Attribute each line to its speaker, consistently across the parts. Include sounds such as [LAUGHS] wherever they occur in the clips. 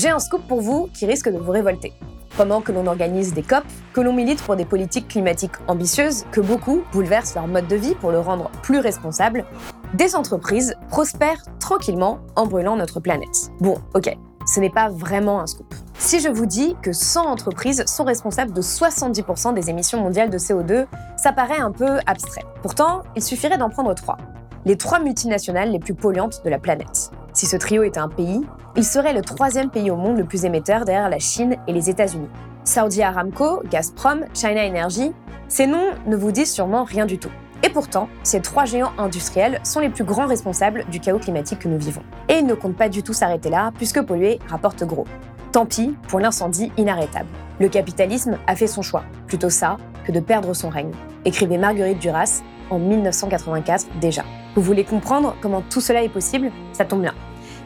Speaker 1: J'ai un scoop pour vous qui risque de vous révolter. Pendant que l'on organise des COP, que l'on milite pour des politiques climatiques ambitieuses, que beaucoup bouleversent leur mode de vie pour le rendre plus responsable, des entreprises prospèrent tranquillement en brûlant notre planète. Bon, ok, ce n'est pas vraiment un scoop. Si je vous dis que 100 entreprises sont responsables de 70% des émissions mondiales de CO2, ça paraît un peu abstrait. Pourtant, il suffirait d'en prendre trois. Les trois multinationales les plus polluantes de la planète. Si ce trio était un pays, il serait le troisième pays au monde le plus émetteur derrière la Chine et les États-Unis. Saudi Aramco, Gazprom, China Energy, ces noms ne vous disent sûrement rien du tout. Et pourtant, ces trois géants industriels sont les plus grands responsables du chaos climatique que nous vivons. Et ils ne comptent pas du tout s'arrêter là, puisque polluer rapporte gros. Tant pis pour l'incendie inarrêtable. Le capitalisme a fait son choix, plutôt ça que de perdre son règne, écrivait Marguerite Duras en 1984 déjà. Vous voulez comprendre comment tout cela est possible? Ça tombe bien.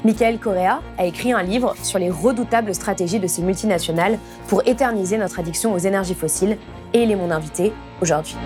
Speaker 1: Michael Correa a écrit un livre sur les redoutables stratégies de ces multinationales pour éterniser notre addiction aux énergies fossiles et il est mon invité aujourd'hui.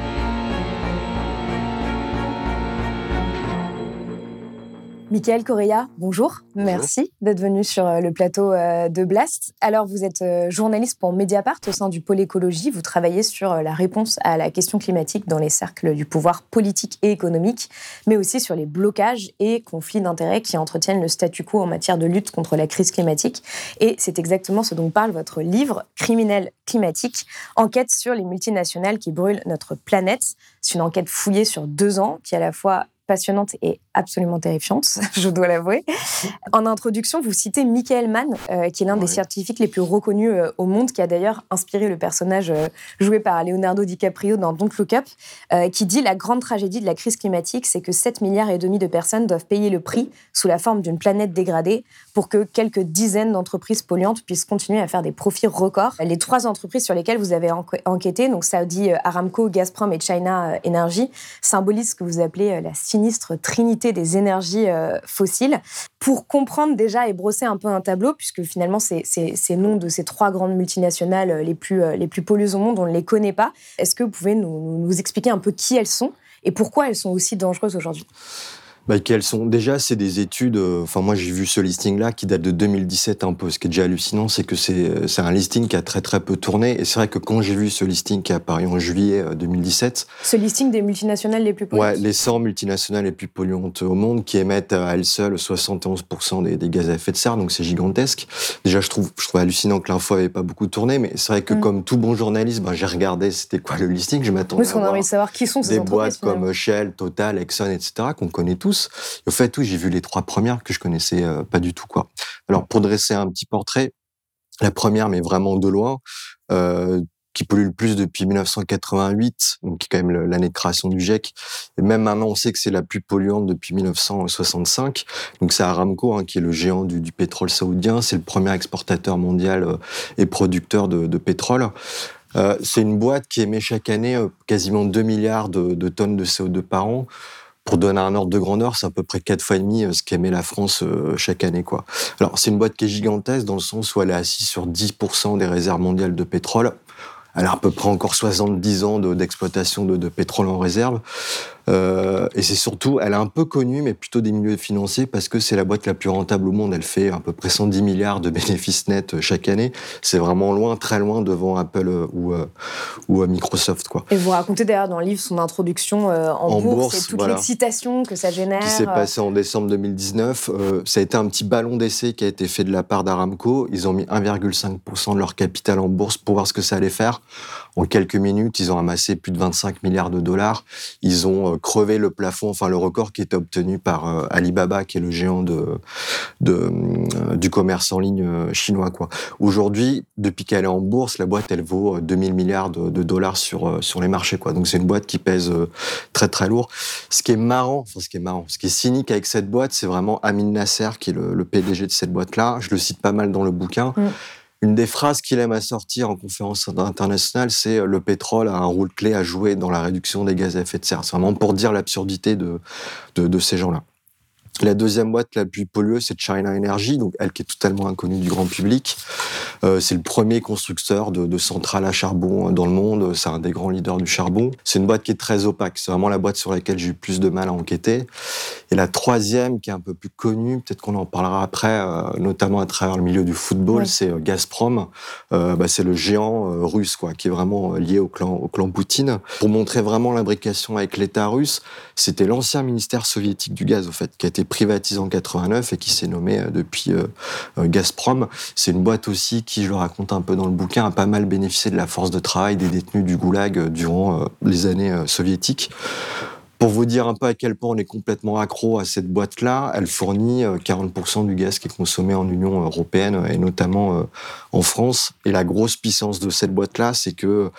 Speaker 1: Michael Correa, bonjour. Merci d'être venu sur euh, le plateau euh, de Blast. Alors, vous êtes euh, journaliste pour Mediapart au sein du pôle écologie. Vous travaillez sur la réponse à la question climatique dans les cercles du pouvoir politique et économique, mais aussi sur les blocages et conflits d'intérêts qui entretiennent le statu quo en matière de lutte contre la crise climatique. Et c'est exactement ce dont parle votre livre, Criminel climatique, enquête sur les multinationales qui brûlent notre planète. C'est une enquête fouillée sur deux ans qui à la fois passionnante et absolument terrifiante, [LAUGHS] je dois l'avouer. En introduction, vous citez Michael Mann, euh, qui est l'un des scientifiques les plus reconnus euh, au monde, qui a d'ailleurs inspiré le personnage euh, joué par Leonardo DiCaprio dans Don't Look Up, qui dit la grande tragédie de la crise climatique, c'est que 7 milliards et demi de personnes doivent payer le prix sous la forme d'une planète dégradée pour que quelques dizaines d'entreprises polluantes puissent continuer à faire des profits records. Les trois entreprises sur lesquelles vous avez enquêté, donc Saudi Aramco, Gazprom et China Energy, symbolisent ce que vous appelez la trinité des énergies euh, fossiles pour comprendre déjà et brosser un peu un tableau, puisque finalement, ces, noms de ces trois grandes multinationales euh, les plus, euh, les au monde, on ne les connaît pas. Est-ce que vous pouvez nous expliquer un peu qui elles sont et pourquoi elles sont aussi dangereuses aujourd'hui?
Speaker 2: Bah, quelles sont déjà c'est des études euh, enfin moi j'ai vu ce listing là qui date de 2017 un peu. Ce qui est déjà hallucinant c'est que c'est c'est un listing qui a très très peu tourné. Et c'est vrai que quand j'ai vu ce listing qui est apparu en juillet 2017 euh,
Speaker 1: ce listing des multinationales les plus polluantes.
Speaker 2: Ouais les 100 multinationales les plus polluantes au monde qui émettent à elles seules 71% des, des, gaz à effet de serre. Donc c'est gigantesque. Déjà je trouve je trouve hallucinant que l'info avait pas beaucoup tourné. Mais c'est vrai que mm. comme tout bon journaliste ben, j'ai regardé c'était quoi le listing. Je m'attendais
Speaker 1: à, a envie de savoir qui sont ces
Speaker 2: des boîtes comme Shell Total Exxon etc qu'on connaît tous au fait, oui, j'ai vu les trois premières que je connaissais euh, pas du tout, quoi. Alors, pour dresser un petit portrait, la première, mais vraiment de loin, euh, qui pollue le plus depuis 1988, donc qui est quand même l'année de création du GIEC. Et même maintenant, on sait que c'est la plus polluante depuis 1965. Donc c'est Aramco, hein, qui est le géant du, pétrole saoudien. C'est le premier exportateur mondial euh, et producteur de, pétrole. C'est une boîte qui émet chaque année quasiment 2 milliards de tonnes de CO2 par an. Pour donner un ordre de grandeur, c'est à peu près quatre fois et demi euh, ce qu'émet la France euh, chaque année. Quoi. Alors, c'est une boîte qui est gigantesque dans le sens où elle est assise sur 10% des réserves mondiales de pétrole. Elle a à peu près encore 70 ans d'exploitation de, de, pétrole en réserve. Euh, et c'est surtout, elle est un peu connue, mais plutôt des milieux financiers, parce que c'est la boîte la plus rentable au monde. Elle fait à peu près 110 milliards de bénéfices nets euh, chaque année. C'est vraiment loin, très loin devant Apple euh, ou, Microsoft. Quoi.
Speaker 1: Et vous racontez d'ailleurs dans le livre son introduction en, bourse, et toute l'excitation que ça génère.
Speaker 2: Qui s'est passé en décembre 2019. ça a été un petit ballon d'essai qui a été fait de la part d'Aramco. Ils ont mis 1,5% de leur capital en bourse pour voir ce que ça allait faire. En quelques minutes, ils ont amassé plus de 25 milliards de dollars. Ils ont crever le plafond, enfin le record qui était obtenu par Alibaba, qui est le géant de, de du commerce en ligne chinois. Quoi. Aujourd'hui, depuis qu'elle est en bourse, la boîte elle vaut 2000 milliards de, dollars sur sur les marchés. Quoi. Donc c'est une boîte qui pèse très très lourd. Ce qui est marrant, enfin ce qui est marrant, ce qui est cynique avec cette boîte, c'est vraiment Amin Nasser qui est le, le PDG de cette boîte-là. Je le cite pas mal dans le bouquin. Mm. Une des phrases qu'il aime à sortir en conférence internationale, c'est euh, le pétrole a un rôle clé à jouer dans la réduction des gaz à effet de serre. C'est vraiment pour dire l'absurdité de, de, de ces gens-là. La deuxième boîte la plus pollueuse, c'est China Energy, donc elle qui est totalement inconnue du grand public. Euh, c'est le premier constructeur de, de, centrales à charbon dans le monde. C'est un des grands leaders du charbon. C'est une boîte qui est très opaque. C'est vraiment la boîte sur laquelle j'ai eu plus de mal à enquêter. Et la troisième, qui est un peu plus connue, peut-être qu'on en parlera après, euh, notamment à travers le milieu du football, c'est euh, Gazprom. Euh, bah, c'est le géant euh, russe, quoi, qui est vraiment lié au clan, au clan Poutine. Pour montrer vraiment l'imbrication avec l'État russe, c'était l'ancien ministère soviétique du gaz, au fait, qui a été privatisé en 89 et qui s'est nommé euh, depuis euh, euh, Gazprom. C'est une boîte aussi qui, je le raconte un peu dans le bouquin, a pas mal bénéficié de la force de travail des détenus du goulag durant les années soviétiques. Pour vous dire un peu à quel point on est complètement accro à cette boîte-là, elle fournit 40% du gaz qui est consommé en Union européenne et notamment en France. Et la grosse puissance de cette boîte-là, c'est que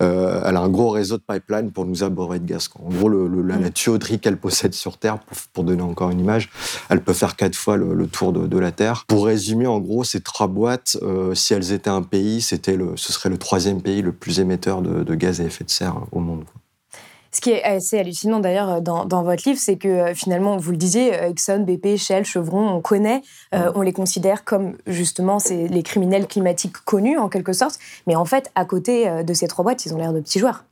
Speaker 2: euh, elle a un gros réseau de pipeline pour nous aborder de gaz. En gros, le, la, la, tuyauterie qu'elle possède sur Terre, pour, pour, donner encore une image, elle peut faire quatre fois le, le tour de, de, la Terre. Pour résumer, en gros, ces trois boîtes, euh, si elles étaient un pays, c'était le, ce serait le troisième pays le plus émetteur de, de gaz à effet de serre au monde.
Speaker 1: Ce qui est assez hallucinant d'ailleurs dans, dans, votre livre, c'est que euh, finalement, vous le disiez, euh, Exxon, BP, Shell, Chevron, on connaît, euh, on les considère comme justement les criminels climatiques connus en quelque sorte, mais en fait, à côté de ces trois boîtes, ils ont l'air de petits joueurs.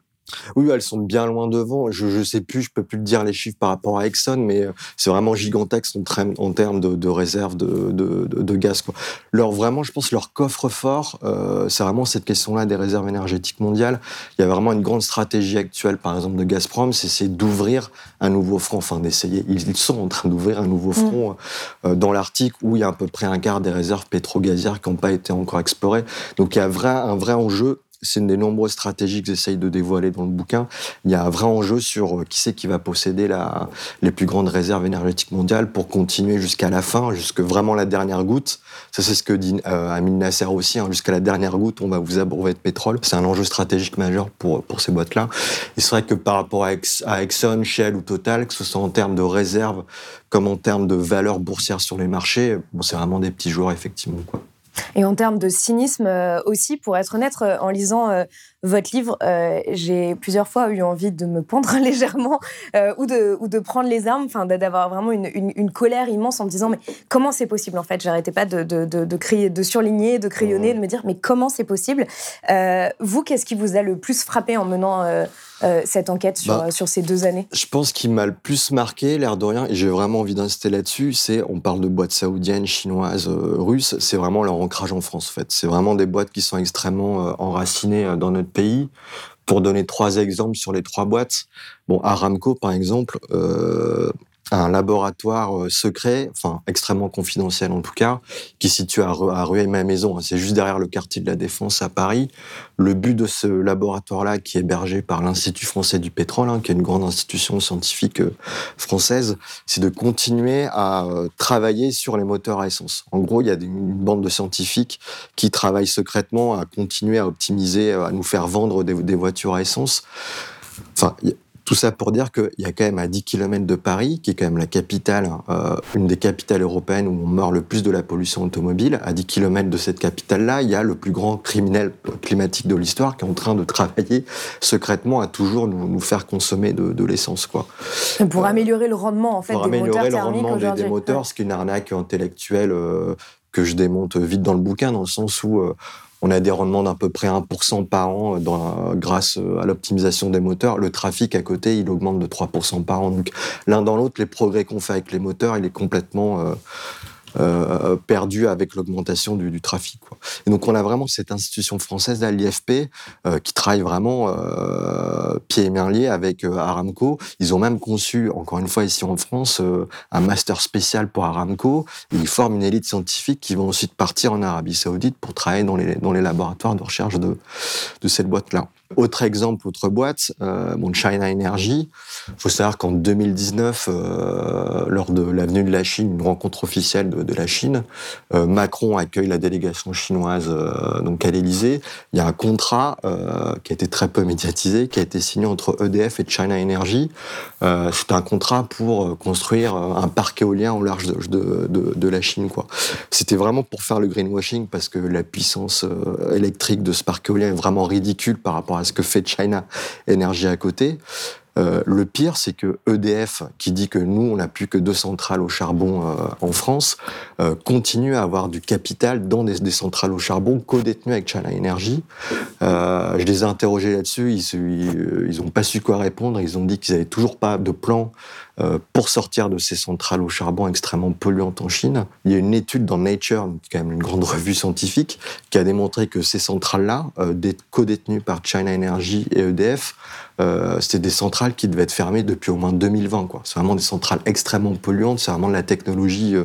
Speaker 2: Oui, elles sont bien loin devant. Je ne sais plus, je peux plus te dire les chiffres par rapport à Exxon, mais euh, c'est vraiment gigantesque en, termes de, de réserves de, de, de, gaz. Quoi. Leur, vraiment, je pense, leur coffre-fort, euh, c'est vraiment cette question-là des réserves énergétiques mondiales. Il y a vraiment une grande stratégie actuelle, par exemple, de Gazprom, c'est d'ouvrir un nouveau front, enfin d'essayer. Ils sont en train d'ouvrir un nouveau mmh. front mmh. euh, dans l'Arctique où il y a à peu près un quart des réserves pétro-gazières qui n'ont pas été encore explorées. Donc il y a vrai, un vrai enjeu c'est une des nombreuses stratégies que j'essaye de dévoiler dans le bouquin. Il y a un vrai enjeu sur euh, qui c'est qui va posséder la, les plus grandes réserves énergétiques mondiales pour continuer jusqu'à la fin, jusque vraiment la dernière goutte. Ça, c'est ce que dit euh, Amin Nasser aussi. Hein, jusqu'à la dernière goutte, on va vous abreuver de pétrole. C'est un enjeu stratégique majeur pour, pour ces boîtes-là. C'est vrai que par rapport à, à Exxon, Shell ou Total, que ce soit en termes de réserves comme en termes de valeur boursière sur les marchés, bon, c'est vraiment des petits joueurs, effectivement. Quoi.
Speaker 1: Et en termes de cynisme euh, aussi, pour être honnête, euh, en lisant euh, votre livre, j'ai plusieurs fois eu envie de me pendre [LAUGHS] légèrement ou, de, ou de prendre les armes, enfin d'avoir vraiment une, une, une, colère immense en me disant mais comment c'est possible en fait? J'arrêtais pas de, de, de, de, crier, de surligner, de crayonner, de me dire mais comment c'est possible? Vous, qu'est-ce qui vous a le plus frappé en menant euh, cette enquête sur, bah, sur ces deux années?
Speaker 2: Je pense qu'il m'a le plus marqué, l'air de rien, et j'ai vraiment envie d'insister là-dessus, c'est, on parle de boîtes saoudiennes, chinoises, euh, russes, c'est vraiment leur ancrage en France, en fait. C'est vraiment des boîtes qui sont extrêmement euh, enracinées euh, dans notre pays. Pour donner trois exemples sur les trois boîtes, bon, Aramco, par exemple, euh, un laboratoire euh, secret, enfin extrêmement confidentiel en tout cas, qui se situe à, à Rueil-Malmaison. Hein. C'est juste derrière le quartier de la Défense à Paris. Le but de ce laboratoire-là, qui est hébergé par l'Institut français du pétrole, hein, qui est une grande institution scientifique euh, française, c'est de continuer à euh, travailler sur les moteurs à essence. En gros, il y a une bande de scientifiques qui travaillent secrètement à continuer à optimiser, à nous faire vendre des, des voitures à essence. Enfin, tout ça pour dire qu'il y a quand même à 10 km de Paris, qui est quand même la capitale, euh, une des capitales européennes où on meurt le plus de la pollution automobile, à 10 km de cette capitale-là, il y a le plus grand criminel climatique de l'histoire qui est en train de travailler secrètement à toujours nous, nous faire consommer de, de l'essence. quoi.
Speaker 1: Pour euh, améliorer le rendement en fait,
Speaker 2: pour
Speaker 1: des
Speaker 2: améliorer
Speaker 1: moteurs
Speaker 2: le rendement des, des, moteurs, ce qui est une arnaque intellectuelle euh, que je démonte vite dans le bouquin, dans le sens où on a des rendements d'à peu près 1% par an dans, grâce à l'optimisation des moteurs. Le trafic à côté, il augmente de 3% par an. Donc l'un dans l'autre, les progrès qu'on fait avec les moteurs, il est complètement euh, euh, perdu avec l'augmentation du, trafic. Et donc on a vraiment cette institution française, l'IFP, euh, qui travaille vraiment euh, pieds et avec euh, Aramco. Ils ont même conçu, encore une fois ici en France, un master spécial pour Aramco. Ils forment une élite scientifique qui vont ensuite partir en Arabie Saoudite pour travailler dans les, laboratoires de recherche de, de cette boîte-là. Autre exemple, autre boîte, bon, China Energy. Il faut savoir qu'en 2019, euh, lors de l'avenue de la Chine, une rencontre officielle de, la Chine, euh, Macron accueille la délégation chinoise euh, donc à l'Élysée. Il y a un contrat qui a été très peu médiatisé, qui a été signé entre EDF et China Energy. C'est un contrat pour construire un parc éolien au large de, la Chine. C'était vraiment pour faire le greenwashing parce que la puissance électrique de ce parc éolien est vraiment ridicule par rapport à ce que fait China Energy à côté. Euh, le pire, c'est que EDF, qui dit que nous, on n'a plus que deux centrales au charbon euh, en France, euh, continue à avoir du capital dans des, centrales au charbon co-détenues avec China Energy. je les ai interrogés là-dessus, ils n'ont pas su quoi répondre. Ils ont dit qu'ils n'avaient toujours pas de plan pour sortir de ces centrales au charbon extrêmement polluantes en Chine. Il y a une étude dans Nature, quand même une grande revue scientifique, qui a démontré que ces centrales-là, co-détenues par China Energy et EDF, euh, c'était des centrales qui devaient être fermées depuis au moins 2020. Quoi. C'est vraiment des centrales extrêmement polluantes, c'est vraiment de la technologie euh,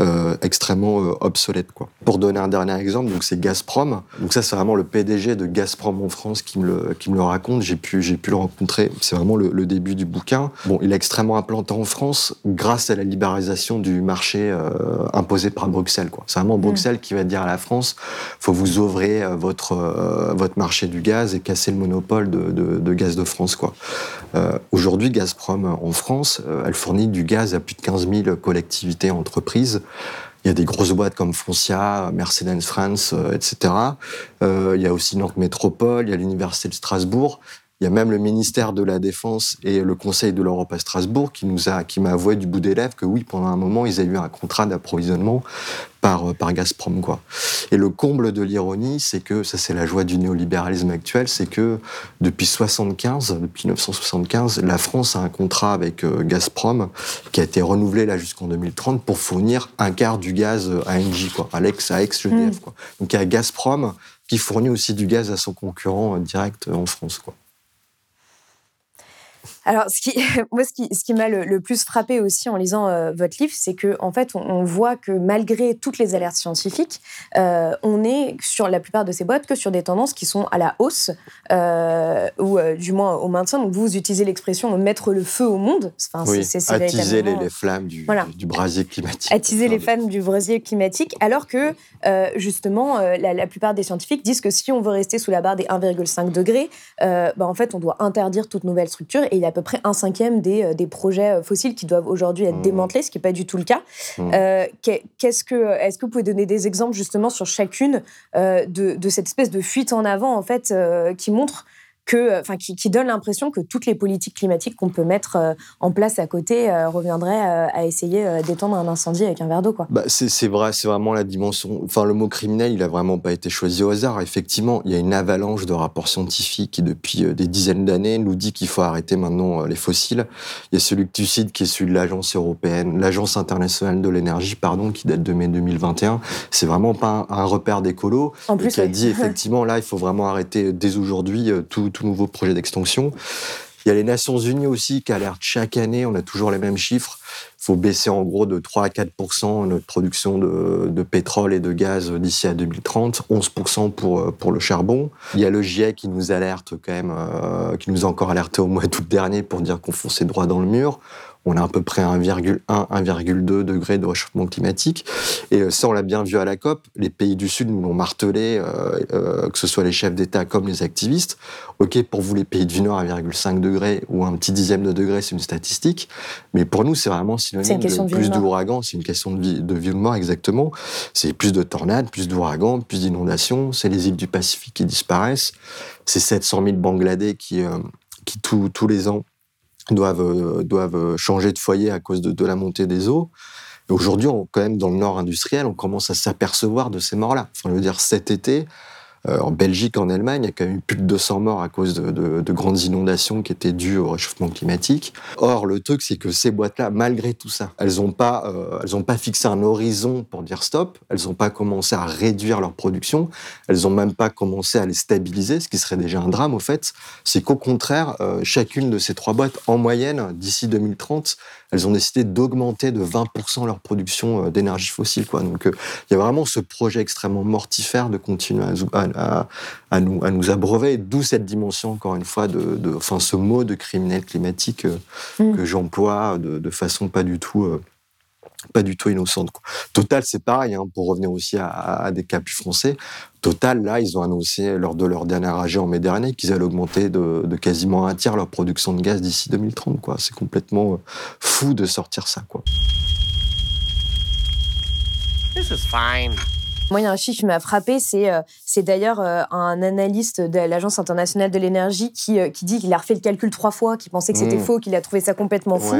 Speaker 2: euh, extrêmement euh, obsolète. Pour donner un dernier exemple, c'est Gazprom. Donc ça, c'est vraiment le PDG de Gazprom en France qui me le, raconte. J'ai pu, j'ai pu le rencontrer. C'est vraiment le, le, début du bouquin. Bon, il est extrêmement implanté en France grâce à la libéralisation du marché euh, imposé par Bruxelles. C'est vraiment Bruxelles mmh. qui va dire à la France, faut vous ouvrir votre, votre marché du gaz et casser le monopole de, de, de gaz de France. Quoi. Euh, Aujourd'hui, Gazprom en France, euh, elle fournit du gaz à plus de 15 000 collectivités et entreprises. Il y a des grosses boîtes comme Foncia, Mercedes France, euh, etc. Euh, il y a aussi Nantes Métropole, il y a l'Université de Strasbourg. Il y a même le ministère de la Défense et le Conseil de l'Europe à Strasbourg qui nous a, qui m'a avoué du bout des lèvres que oui, pendant un moment, ils avaient eu un contrat d'approvisionnement par, par Gazprom, quoi. Et le comble de l'ironie, c'est que, ça c'est la joie du néolibéralisme actuel, c'est que depuis 75, depuis 1975, la France a un contrat avec euh, Gazprom qui a été renouvelé là jusqu'en 2030 pour fournir un quart du gaz à Engie, quoi, à l'ex, à ex-EDF, mmh. quoi. Donc il y a Gazprom qui fournit aussi du gaz à son concurrent euh, direct en France, quoi.
Speaker 1: Alors, ce qui, [LAUGHS] moi, ce qui, ce qui m'a le, le, plus frappé aussi en lisant euh, votre livre, c'est que en fait, on, on, voit que malgré toutes les alertes scientifiques, euh, on est sur la plupart de ces boîtes que sur des tendances qui sont à la hausse euh, ou du moins au maintien. Donc, vous utilisez l'expression mettre le feu au monde.
Speaker 2: Enfin, oui, c'est, c'est attiser les, les, flammes du, voilà. du, brasier climatique.
Speaker 1: Attiser les flammes du brasier climatique, alors que justement, la, la, plupart des scientifiques disent que si on veut rester sous la barre des 1,5 degrés, bah, en fait, on doit interdire toute nouvelle structure. Et il y a à peu près un cinquième des, euh, des projets euh, fossiles qui doivent aujourd'hui être démantelés, ce qui n'est pas du tout le cas. Mmh. Euh, qu'est-ce que, est-ce que vous pouvez donner des exemples justement sur chacune euh, de, de, cette espèce de fuite en avant en fait euh, qui montre que, enfin, qui, qui donne l'impression que toutes les politiques climatiques qu'on peut mettre euh, en place à côté euh, reviendraient euh, à essayer d'étendre un incendie avec un verre d'eau, quoi.
Speaker 2: Bah, c'est vrai, c'est vraiment la dimension. Enfin, le mot criminel, il a vraiment pas été choisi au hasard. Effectivement, il y a une avalanche de rapports scientifiques qui, depuis des dizaines d'années, nous dit qu'il faut arrêter maintenant les fossiles. Il y a celui que tu cites, qui est celui de l'agence européenne, l'agence internationale de l'énergie, pardon, qui date de mai 2021. C'est vraiment pas un, un repère d'écolo. Qui a dit [LAUGHS] effectivement, là, il faut vraiment arrêter dès aujourd'hui tout tout nouveau projet d'extinction. Il y a les Nations Unies aussi qui alertent chaque année, on a toujours les mêmes chiffres. Il faut baisser en gros de 3 à 4% notre production de, de, pétrole et de gaz d'ici à 2030, 11 pour, pour le charbon. Il y a le GIEC qui nous alerte quand même, euh, qui nous a encore alerté au mois d'août dernier pour dire qu'on fonçait droit dans le mur on a à peu près 1,1, 1,2 degrés de réchauffement climatique. Et ça, on l'a bien vu à la COP. Les pays du Sud nous l'ont martelé, euh, euh, que ce soit les chefs d'État comme les activistes. OK, pour vous, les pays du Nord, 1,5 degré ou un petit dixième de degré, c'est une statistique. Mais pour nous, c'est vraiment synonyme de, de plus d'ouragans. C'est une question de vie, de vie ou de mort, exactement. C'est plus de tornades, plus d'ouragans, plus d'inondations. C'est les îles du Pacifique qui disparaissent. C'est 700 000 Bangladais qui, euh, qui tous les ans doivent, euh, doivent changer de foyer à cause de, la montée des eaux. Aujourd'hui, quand même, dans le nord industriel, on commence à s'apercevoir de ces morts-là. Enfin, je veux dire, cet été, euh, en Belgique, en Allemagne, il y a quand même plus de 200 morts à cause de, de, de grandes inondations qui étaient dues au réchauffement climatique. Or, le truc, c'est que ces boîtes-là, malgré tout ça, elles n'ont pas, euh, pas fixé un horizon pour dire stop. Elles n'ont pas commencé à réduire leur production. Elles n'ont même pas commencé à les stabiliser, ce qui serait déjà un drame au fait. C'est qu'au contraire, euh, chacune de ces trois boîtes, en moyenne, d'ici 2030, elles ont décidé d'augmenter de 20% leur production d'énergie fossile. Quoi. Donc il y a vraiment ce projet extrêmement mortifère de continuer à, à, nous, à nous abreuver, d'où cette dimension, encore une fois, de, de, enfin, ce mot de criminel climatique mm. que j'emploie de, de, façon pas du tout pas du tout innocente. Total, c'est pareil, hein, pour revenir aussi à, des cas plus français. Total, là, ils ont annoncé lors de leur dernier AG en mai dernier qu'ils allaient augmenter de, quasiment un tiers leur production de gaz d'ici 2030. C'est complètement euh, fou de sortir ça.
Speaker 1: This. Moi, il y a un chiffre qui m'a frappé, c'est euh, c'est d'ailleurs euh, un analyste de l'Agence internationale de l'énergie qui, euh, qui dit qu'il a refait le calcul trois fois, qui pensait que c'était mmh. faux, qu'il a trouvé ça complètement fou.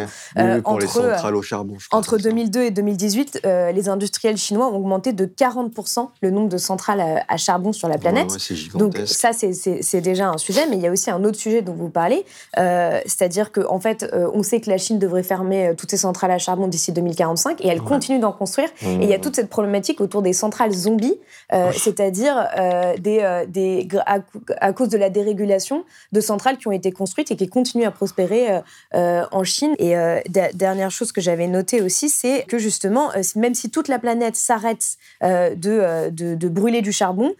Speaker 2: entre, au charbon,
Speaker 1: entre 2002 et 2018, les industriels chinois ont augmenté de 40% le nombre de centrales à, charbon sur la planète. Donc ça, c'est déjà un sujet, mais il y a aussi un autre sujet dont vous parlez, c'est-à-dire qu'en en fait, on sait que la Chine devrait fermer toutes ses centrales à charbon d'ici 2045, et elle continue d'en construire. Et il y a mmh. toute cette problématique autour des centrales zombies, euh, c'est-à-dire euh, des, euh, des, à, cause de la dérégulation de centrales qui ont été construites et qui continuent à prospérer en Chine. Et dernière chose que j'avais notée aussi, c'est que justement, même si toute la planète s'arrête de, de, brûler du charbon,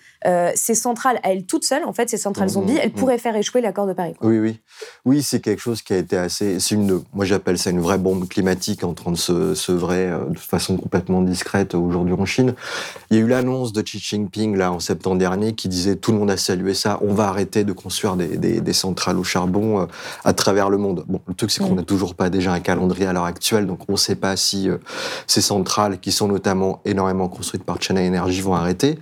Speaker 1: ces centrales à elles toutes seules, en fait, ces centrales mmh, zombies, elles mmh. pourraient faire échouer l'accord de Paris.
Speaker 2: Oui, oui. Oui, c'est quelque chose qui a été assez. Une, moi, j'appelle ça une vraie bombe climatique en train de se sevrer de façon complètement discrète aujourd'hui en Chine. Il y a eu l'annonce de Xi Jinping là en septembre dernier qui disait tout le monde a salué ça, on va arrêter de construire des, des, centrales au charbon euh, à travers le monde. Bon, le truc c'est qu'on n'a toujours pas déjà un calendrier à l'heure actuelle, donc on ne sait pas si euh, ces centrales qui sont notamment énormément construites par China Energy vont arrêter.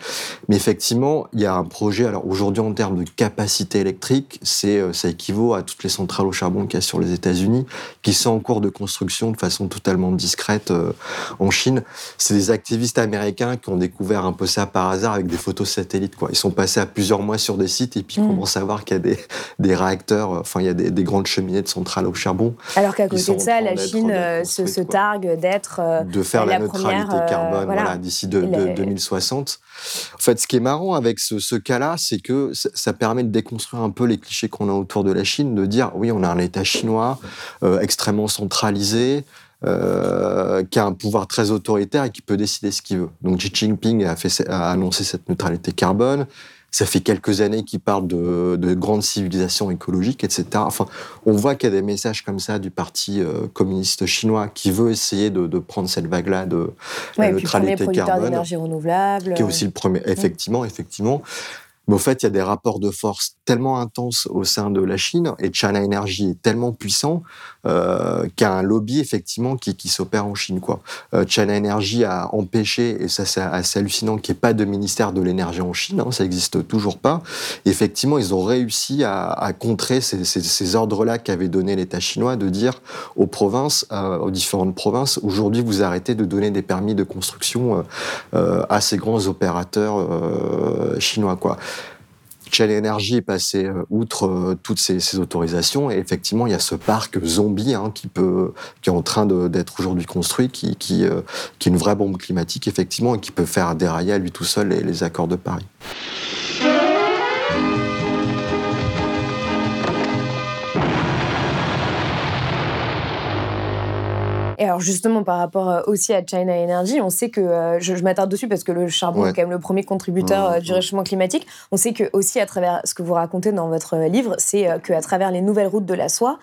Speaker 2: Mais effectivement, il y a un projet. Alors aujourd'hui en termes de capacité électrique, c'est euh, ça équivaut à toutes les centrales au charbon qu'il y a sur les États-Unis, qui sont en cours de construction de façon totalement discrète en Chine. C'est des activistes américains qui ont découvert un peu ça par hasard avec des photos satellites. Quoi. Ils sont passés à plusieurs mois sur des sites et puis ils mm. commencent à voir qu'il y a des, des réacteurs, euh, enfin il y a des, grandes cheminées de centrales au charbon.
Speaker 1: Alors qu'à côté de ça, la Chine euh, se, targue d'être
Speaker 2: euh, de faire la, neutralité carbone voilà. d'ici de, 2060. En fait, ce qui est marrant avec ce, cas-là, c'est que ça, permet de déconstruire un peu les clichés qu'on a autour de la Chine, de dire oui, on a un État chinois extrêmement centralisé. Euh, qui a un pouvoir très autoritaire et qui peut décider ce qu'il veut. Donc Xi Jinping a annoncé cette neutralité carbone. Ça fait quelques années qu'il parle de, de grandes civilisations écologiques, etc. Enfin, on voit qu'il y a des messages comme ça du Parti euh, communiste chinois qui veut essayer de, de prendre cette vague-là de
Speaker 1: ouais, neutralité puis carbone. d'énergie renouvelable.
Speaker 2: Qui est aussi le premier. Effectivement, effectivement. Mais au fait, il y a des rapports de force tellement intenses au sein de la Chine et China Energy est tellement puissant euh, qu'il y a un lobby effectivement qui, qui s'opère en Chine. Quoi. Euh, China Energy a empêché, et ça c'est assez hallucinant, qu'il n'y ait pas de ministère de l'énergie en Chine, hein, ça n'existe toujours pas. effectivement, ils ont réussi à, à contrer ces, ces, ces ordres-là qu'avait donné l'État chinois de dire aux provinces, euh, aux différentes provinces, aujourd'hui vous arrêtez de donner des permis de construction euh, euh, à ces grands opérateurs euh, chinois. Quoi. Shell Energy est passé euh, outre euh, toutes ces, autorisations et effectivement il y a ce parc zombie hein, qui peut est en train d'être aujourd'hui construit euh, qui est une vraie bombe climatique effectivement et qui peut faire dérailler à lui tout seul les accords de Paris.
Speaker 1: Alors justement, par rapport euh, aussi à China Energy, on sait que, euh, je, m'attarde dessus parce que le charbon est quand même le premier contributeur euh, du réchauffement climatique, on sait que aussi à travers ce que vous racontez dans votre livre, c'est qu'à travers les nouvelles routes de la soie,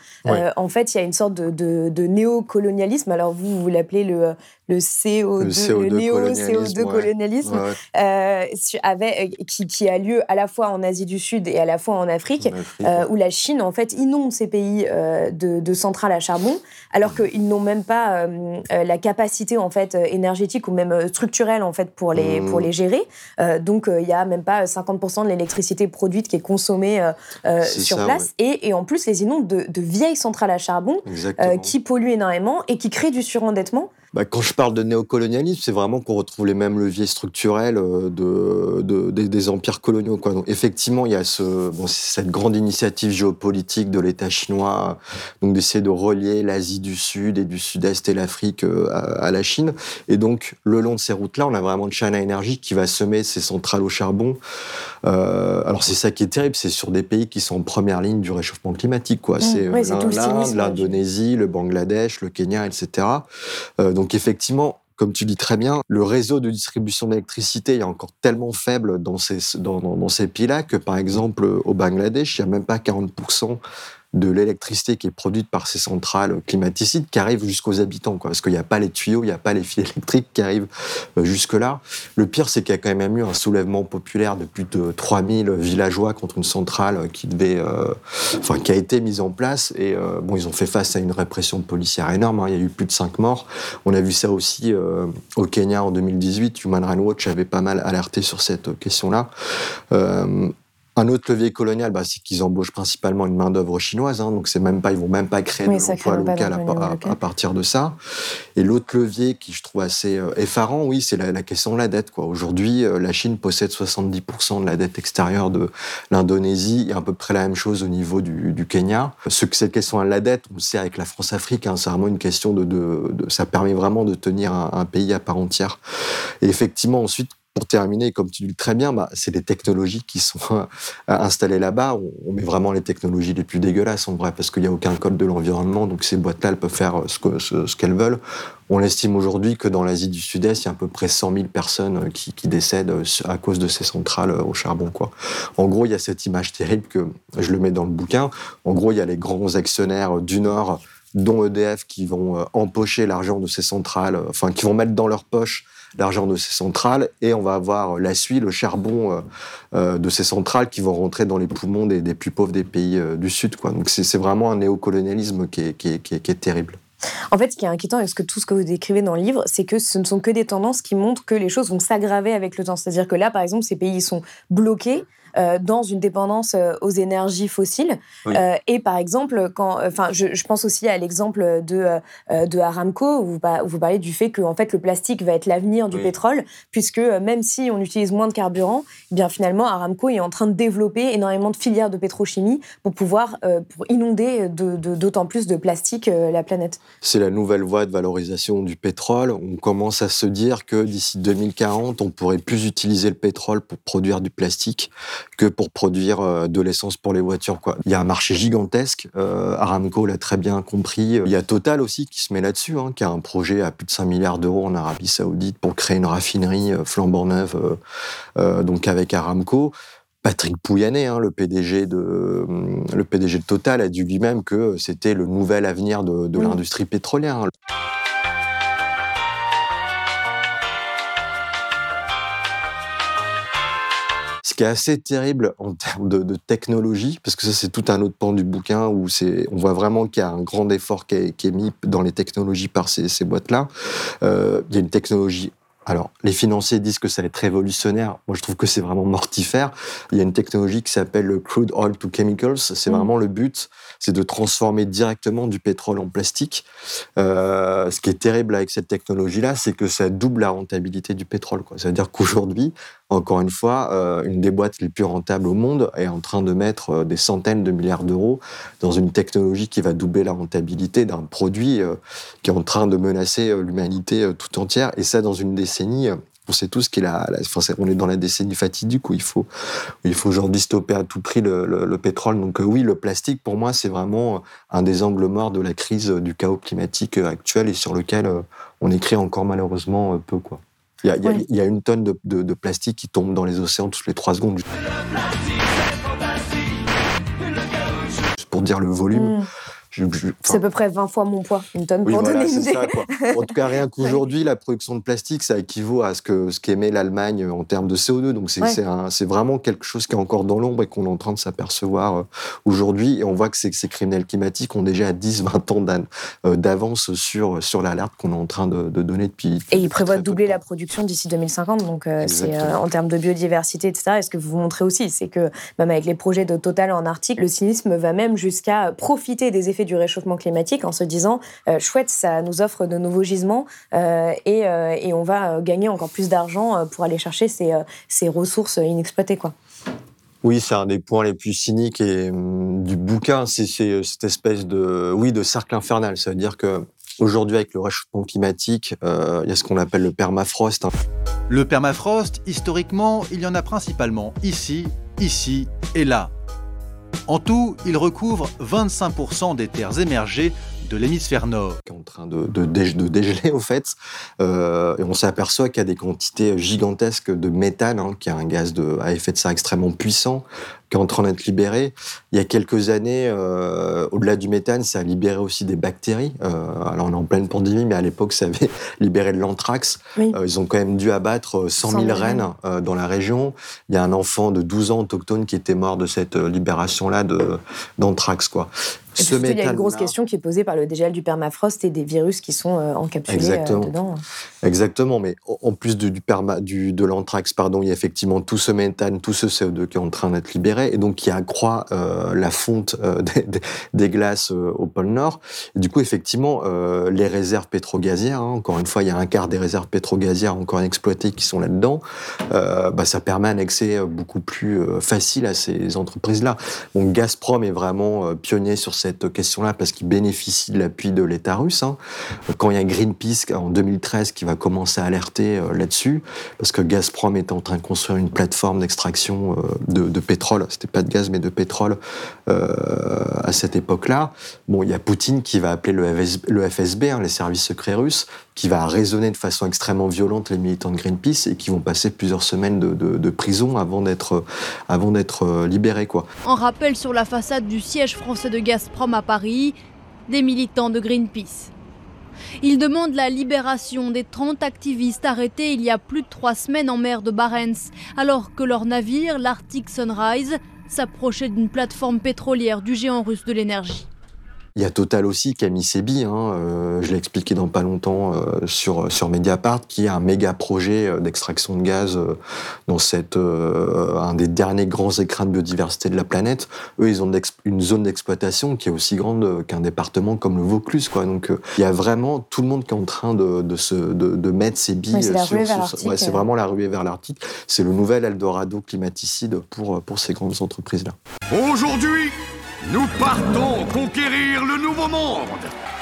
Speaker 1: en fait, il y a une sorte de, de, de néocolonialisme. Alors vous, vous l'appelez le, le CO2, le, néo-CO2 colonialisme, euh, avec, qui, qui, a lieu à la fois en Asie du Sud et à la fois en Afrique, euh, où la Chine, en fait, inonde ces pays euh, de, de, centrales à charbon, alors qu'ils n'ont même pas la capacité, en fait, énergétique ou même structurelle, en fait, pour les, pour les gérer. donc, il n'y a même pas 50% de l'électricité produite qui est consommée sur place. Et, et, en plus, les inondent de, de vieilles centrales à charbon qui polluent énormément et qui créent du surendettement
Speaker 2: bah, Quand je parle de néocolonialisme, c'est vraiment qu'on retrouve les mêmes leviers structurels euh, de, des, empires coloniaux. Quoi. Donc effectivement, il y a ce, bon, cette grande initiative géopolitique de l'État chinois, donc d'essayer de relier l'Asie du Sud et du Sud-Est et l'Afrique euh, à, la Chine. Et donc le long de ces routes-là, on a vraiment China Energy qui va semer ses centrales au charbon. Euh, alors c'est ça qui est terrible, c'est sur des pays qui sont en première ligne du réchauffement climatique. Quoi. Mmh, c'est l'Inde, l'Indonésie, le Bangladesh, le Kenya, etc. Euh, donc effectivement, comme tu dis très bien, le réseau de distribution d'électricité est encore tellement faible dans ces, pays-là que, par exemple, au Bangladesh, il n'y a même pas 40% de l'électricité qui est produite par ces centrales climaticides qui arrive jusqu'aux habitants, parce qu'il n'y a pas les tuyaux, il n'y a pas les fils électriques qui arrivent euh, jusque-là. Le pire, c'est qu'il y a quand même eu un soulèvement populaire de plus de 3000 villageois contre une centrale qui devait, euh, enfin, qui a été mise en place. Et euh, bon, ils ont fait face à une répression policière énorme. Hein. Il y a eu plus de 5 morts. On a vu ça aussi au Kenya en 2018. Human Rights Watch avait pas mal alerté sur cette question-là. Un autre levier colonial, bah, c'est qu'ils embauchent principalement une main d'œuvre chinoise, hein, donc c'est même pas, ils vont même pas créer de l'emploi local à, partir de ça. Et l'autre levier qui je trouve assez euh, effarant, oui, c'est la, question de la dette. Aujourd'hui, euh, la Chine possède 70% de la dette extérieure de l'Indonésie, et à peu près la même chose au niveau du, du Kenya. Ce que cette question de la dette, on le sait avec la France-Afrique, hein, c'est vraiment une question de, de, de, ça permet vraiment de tenir un, un pays à part entière. Et effectivement, ensuite, pour terminer, comme tu dis très bien, bah, c'est les technologies qui sont euh, installées là-bas. On, met vraiment les technologies les plus dégueulasses en vrai, parce qu'il n'y a aucun code de l'environnement, donc ces boîtes-là, elles peuvent faire ce qu'elles ce, qu'elles veulent. On estime aujourd'hui que dans l'Asie du Sud-Est, il y a à peu près 100 000 personnes euh, qui, décèdent euh, à cause de ces centrales au charbon. En gros, il y a cette image terrible que je le mets dans le bouquin. En gros, il y a les grands actionnaires du Nord, dont EDF, qui vont empocher l'argent de ces centrales, enfin, qui vont mettre dans leur poche l'argent de ces centrales et on va avoir la suie, le charbon euh, euh, de ces centrales qui vont rentrer dans les poumons des, plus pauvres des pays euh, du Sud. Quoi. Donc c'est vraiment un néocolonialisme qui est, qui, est, terrible.
Speaker 1: En fait, ce qui est inquiétant avec que, tout ce que vous décrivez dans le livre, c'est que ce ne sont que des tendances qui montrent que les choses vont s'aggraver avec le temps. C'est-à-dire que là, par exemple, ces pays sont bloqués euh, dans une dépendance euh, aux énergies fossiles. Euh, et par exemple, quand, enfin, je, je, pense aussi à l'exemple de, de Aramco, où vous, vous, parlez du fait que en fait, le plastique va être l'avenir du pétrole, puisque même si on utilise moins de carburant, eh bien finalement, Aramco est en train de développer énormément de filières de pétrochimie pour pouvoir pour inonder d'autant de, plus de plastique la planète.
Speaker 2: C'est la nouvelle voie de valorisation du pétrole. On commence à se dire que d'ici 2040, on pourrait plus utiliser le pétrole pour produire du plastique que pour produire euh, de l'essence pour les voitures. Quoi. Il y a un marché gigantesque, euh, Aramco l'a très bien compris. Il y a Total aussi qui se met là-dessus, hein, qui a un projet à plus de 5 milliards d'euros en Arabie Saoudite pour créer une raffinerie euh, flambant neuve, donc avec Aramco. Patrick Pouyanné, hein, le PDG de le PDG de Total, a dit lui-même que c'était le nouvel avenir de, de l'industrie pétrolière. Qui est assez terrible en termes de, technologie, parce que ça c'est tout un autre pan du bouquin où on voit vraiment qu'il y a un grand effort qui est, mis dans les technologies par ces, boîtes-là. Euh, il y a une technologie alors, les financiers disent que ça va être révolutionnaire. Moi, je trouve que c'est vraiment mortifère. Il y a une technologie qui s'appelle le crude oil to chemicals. C'est mm. vraiment le but, c'est de transformer directement du pétrole en plastique. Euh, ce qui est terrible avec cette technologie-là, c'est que ça double la rentabilité du pétrole. C'est-à-dire qu'aujourd'hui, encore une fois, euh, une des boîtes les plus rentables au monde est en train de mettre euh, des centaines de milliards d'euros dans une technologie qui va doubler la rentabilité d'un produit qui est en train de menacer l'humanité tout entière. Et ça, dans une décennie, on sait tous qu'il a, enfin, on est dans la décennie fatidique où il faut, où il faut aujourd'hui stopper à tout prix le, le pétrole. Donc oui, le plastique, pour moi, c'est vraiment un des angles morts de la crise du chaos climatique actuel et sur lequel on écrit encore malheureusement peu, quoi. Il y, a, une tonne de, plastique qui tombe dans les océans toutes les trois secondes. Juste pour dire le volume.
Speaker 1: C'est à peu près 20 fois mon poids, une tonne pour donner une idée. Ça,
Speaker 2: En tout cas, rien [LAUGHS] qu'aujourd'hui, la production de plastique, ça équivaut à ce que ce qu'émet l'Allemagne en termes de CO2. Donc c'est vraiment quelque chose qui est encore dans l'ombre et qu'on est en train de s'apercevoir euh, aujourd'hui. Et on voit que ces, ces criminels climatiques ont déjà 10-20 ans euh, d'avance sur, sur l'alerte qu'on est en train de, donner depuis.
Speaker 1: Et ils prévoient de doubler la production d'ici 2050. Donc euh, c'est en termes de biodiversité, etc. Et ce que vous montrez aussi, c'est que même avec les projets de Total en Arctique, le cynisme va même jusqu'à profiter des effets du réchauffement climatique en se disant chouette, ça nous offre de nouveaux gisements et, et, on va gagner encore plus d'argent pour aller chercher ces, ces ressources inexploitées. Quoi.
Speaker 2: Oui, c'est un des points les plus cyniques et, hum, du bouquin, c'est cette espèce de, oui, de cercle infernal. Ça veut dire que aujourd'hui, avec le réchauffement climatique, euh, il y a ce qu'on appelle le permafrost. Hein.
Speaker 3: Le permafrost, historiquement, il y en a principalement ici, ici et là. En tout, il recouvre 25% des terres émergées de l'hémisphère nord.
Speaker 2: Qui est en train de, de, de dégeler, au fait. Euh, et on s'aperçoit qu'il y a des quantités gigantesques de méthane, hein, qui est un gaz de, à effet de serre extrêmement puissant, qui est en train d'être libéré. Il y a quelques années, euh, au-delà du méthane, ça a libéré aussi des bactéries. Euh, alors on est en pleine pandémie, mais à l'époque, ça avait [LAUGHS] libéré de l'anthrax. Euh, ils ont quand même dû abattre 100 000, rennes euh, dans la région. Il y a un enfant de 12 ans autochtone qui était mort de cette libération-là d'anthrax. quoi.
Speaker 1: Ce il y a une grosse question qui est posée par le dégel du permafrost et des virus qui sont encapsulés
Speaker 2: Exactement.
Speaker 1: dedans.
Speaker 2: Exactement, mais en plus de, du perma, du, de l'anthrax, pardon, il y a effectivement tout ce méthane, tout ce CO2 qui est en train d'être libéré et donc qui accroît euh, la fonte euh, [LAUGHS] des, glaces euh, au pôle Nord. Et du coup, effectivement, les réserves pétrogazières, hein, encore une fois, il y a un quart des réserves pétrogazières encore exploitées qui sont là-dedans, bah, ça permet un accès beaucoup plus facile à ces entreprises-là. Donc Gazprom est vraiment pionnier sur cette question-là parce qu'il bénéficie de l'appui de l'État russe. Hein. Quand il y a Greenpeace en 2013 qui va commencer à alerter là-dessus, parce que Gazprom est en train de construire une plateforme d'extraction de, de pétrole c'était pas de gaz mais de pétrole euh, à cette époque-là. Bon, il y a Poutine qui va appeler le, FSB, hein, les services secrets russes, qui va raisonner de façon extrêmement violente les militants de Greenpeace et qui vont passer plusieurs semaines de, prison avant d'être avant d'être euh, libérés quoi.
Speaker 4: En rappel sur la façade du siège français de Gazprom à Paris, des militants de Greenpeace. Ils demandent la libération des 30 activistes arrêtés il y a plus de trois semaines en mer de Barents, alors que leur navire, l'Arctic Sunrise, s'approchait d'une plateforme pétrolière du géant russe de l'énergie.
Speaker 2: Il y a Total aussi qui a mis ses billes, hein, euh, je l'ai expliqué dans pas longtemps euh, sur, sur Mediapart, qui a un méga projet euh, d'extraction de gaz dans cette, un des derniers grands écrins de biodiversité de la planète. Eux, ils ont une zone d'exploitation qui est aussi grande qu'un département comme le Vaucluse. Quoi. Donc il y a vraiment tout le monde qui est en train de, de, se, de, de mettre ses billes
Speaker 1: sur...
Speaker 2: Ouais, c'est vraiment la ruée vers l'Arctique. C'est le nouvel Eldorado climaticide pour, pour ces grandes entreprises-là.
Speaker 5: Aujourd'hui, nous partons conquérir le nouveau monde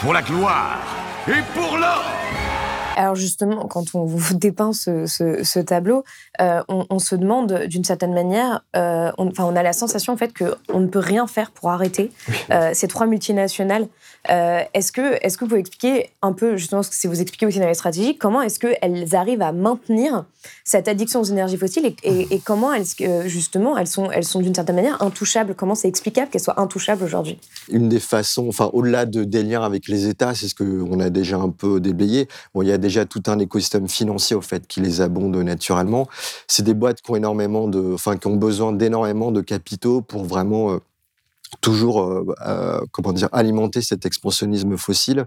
Speaker 5: pour la gloire et pour l'or.
Speaker 1: Alors justement, quand on vous [LAUGHS] dépeint ce, tableau, euh, on, se demande d'une certaine manière, euh, on, enfin, on a la sensation en fait qu'on ne peut rien faire pour arrêter euh, ces trois multinationales. est-ce que, est-ce que vous pouvez expliquer un peu justement si vous expliquez aussi dans les stratégies, comment est-ce qu'elles arrivent à maintenir cette addiction aux énergies fossiles et, comment elles, justement elles sont, elles sont d'une certaine manière intouchables? Comment c'est explicable qu'elles soient intouchables aujourd'hui?
Speaker 2: Une des façons, enfin au-delà de, des liens avec les États, c'est ce qu'on a déjà un peu déblayé. Bon, il y a déjà tout un écosystème financier au fait qui les abonde naturellement. C'est des boîtes qui ont énormément de, enfin qui ont besoin d'énormément de capitaux pour vraiment euh, toujours, euh, euh, comment dire, alimenter cet expansionnisme fossile.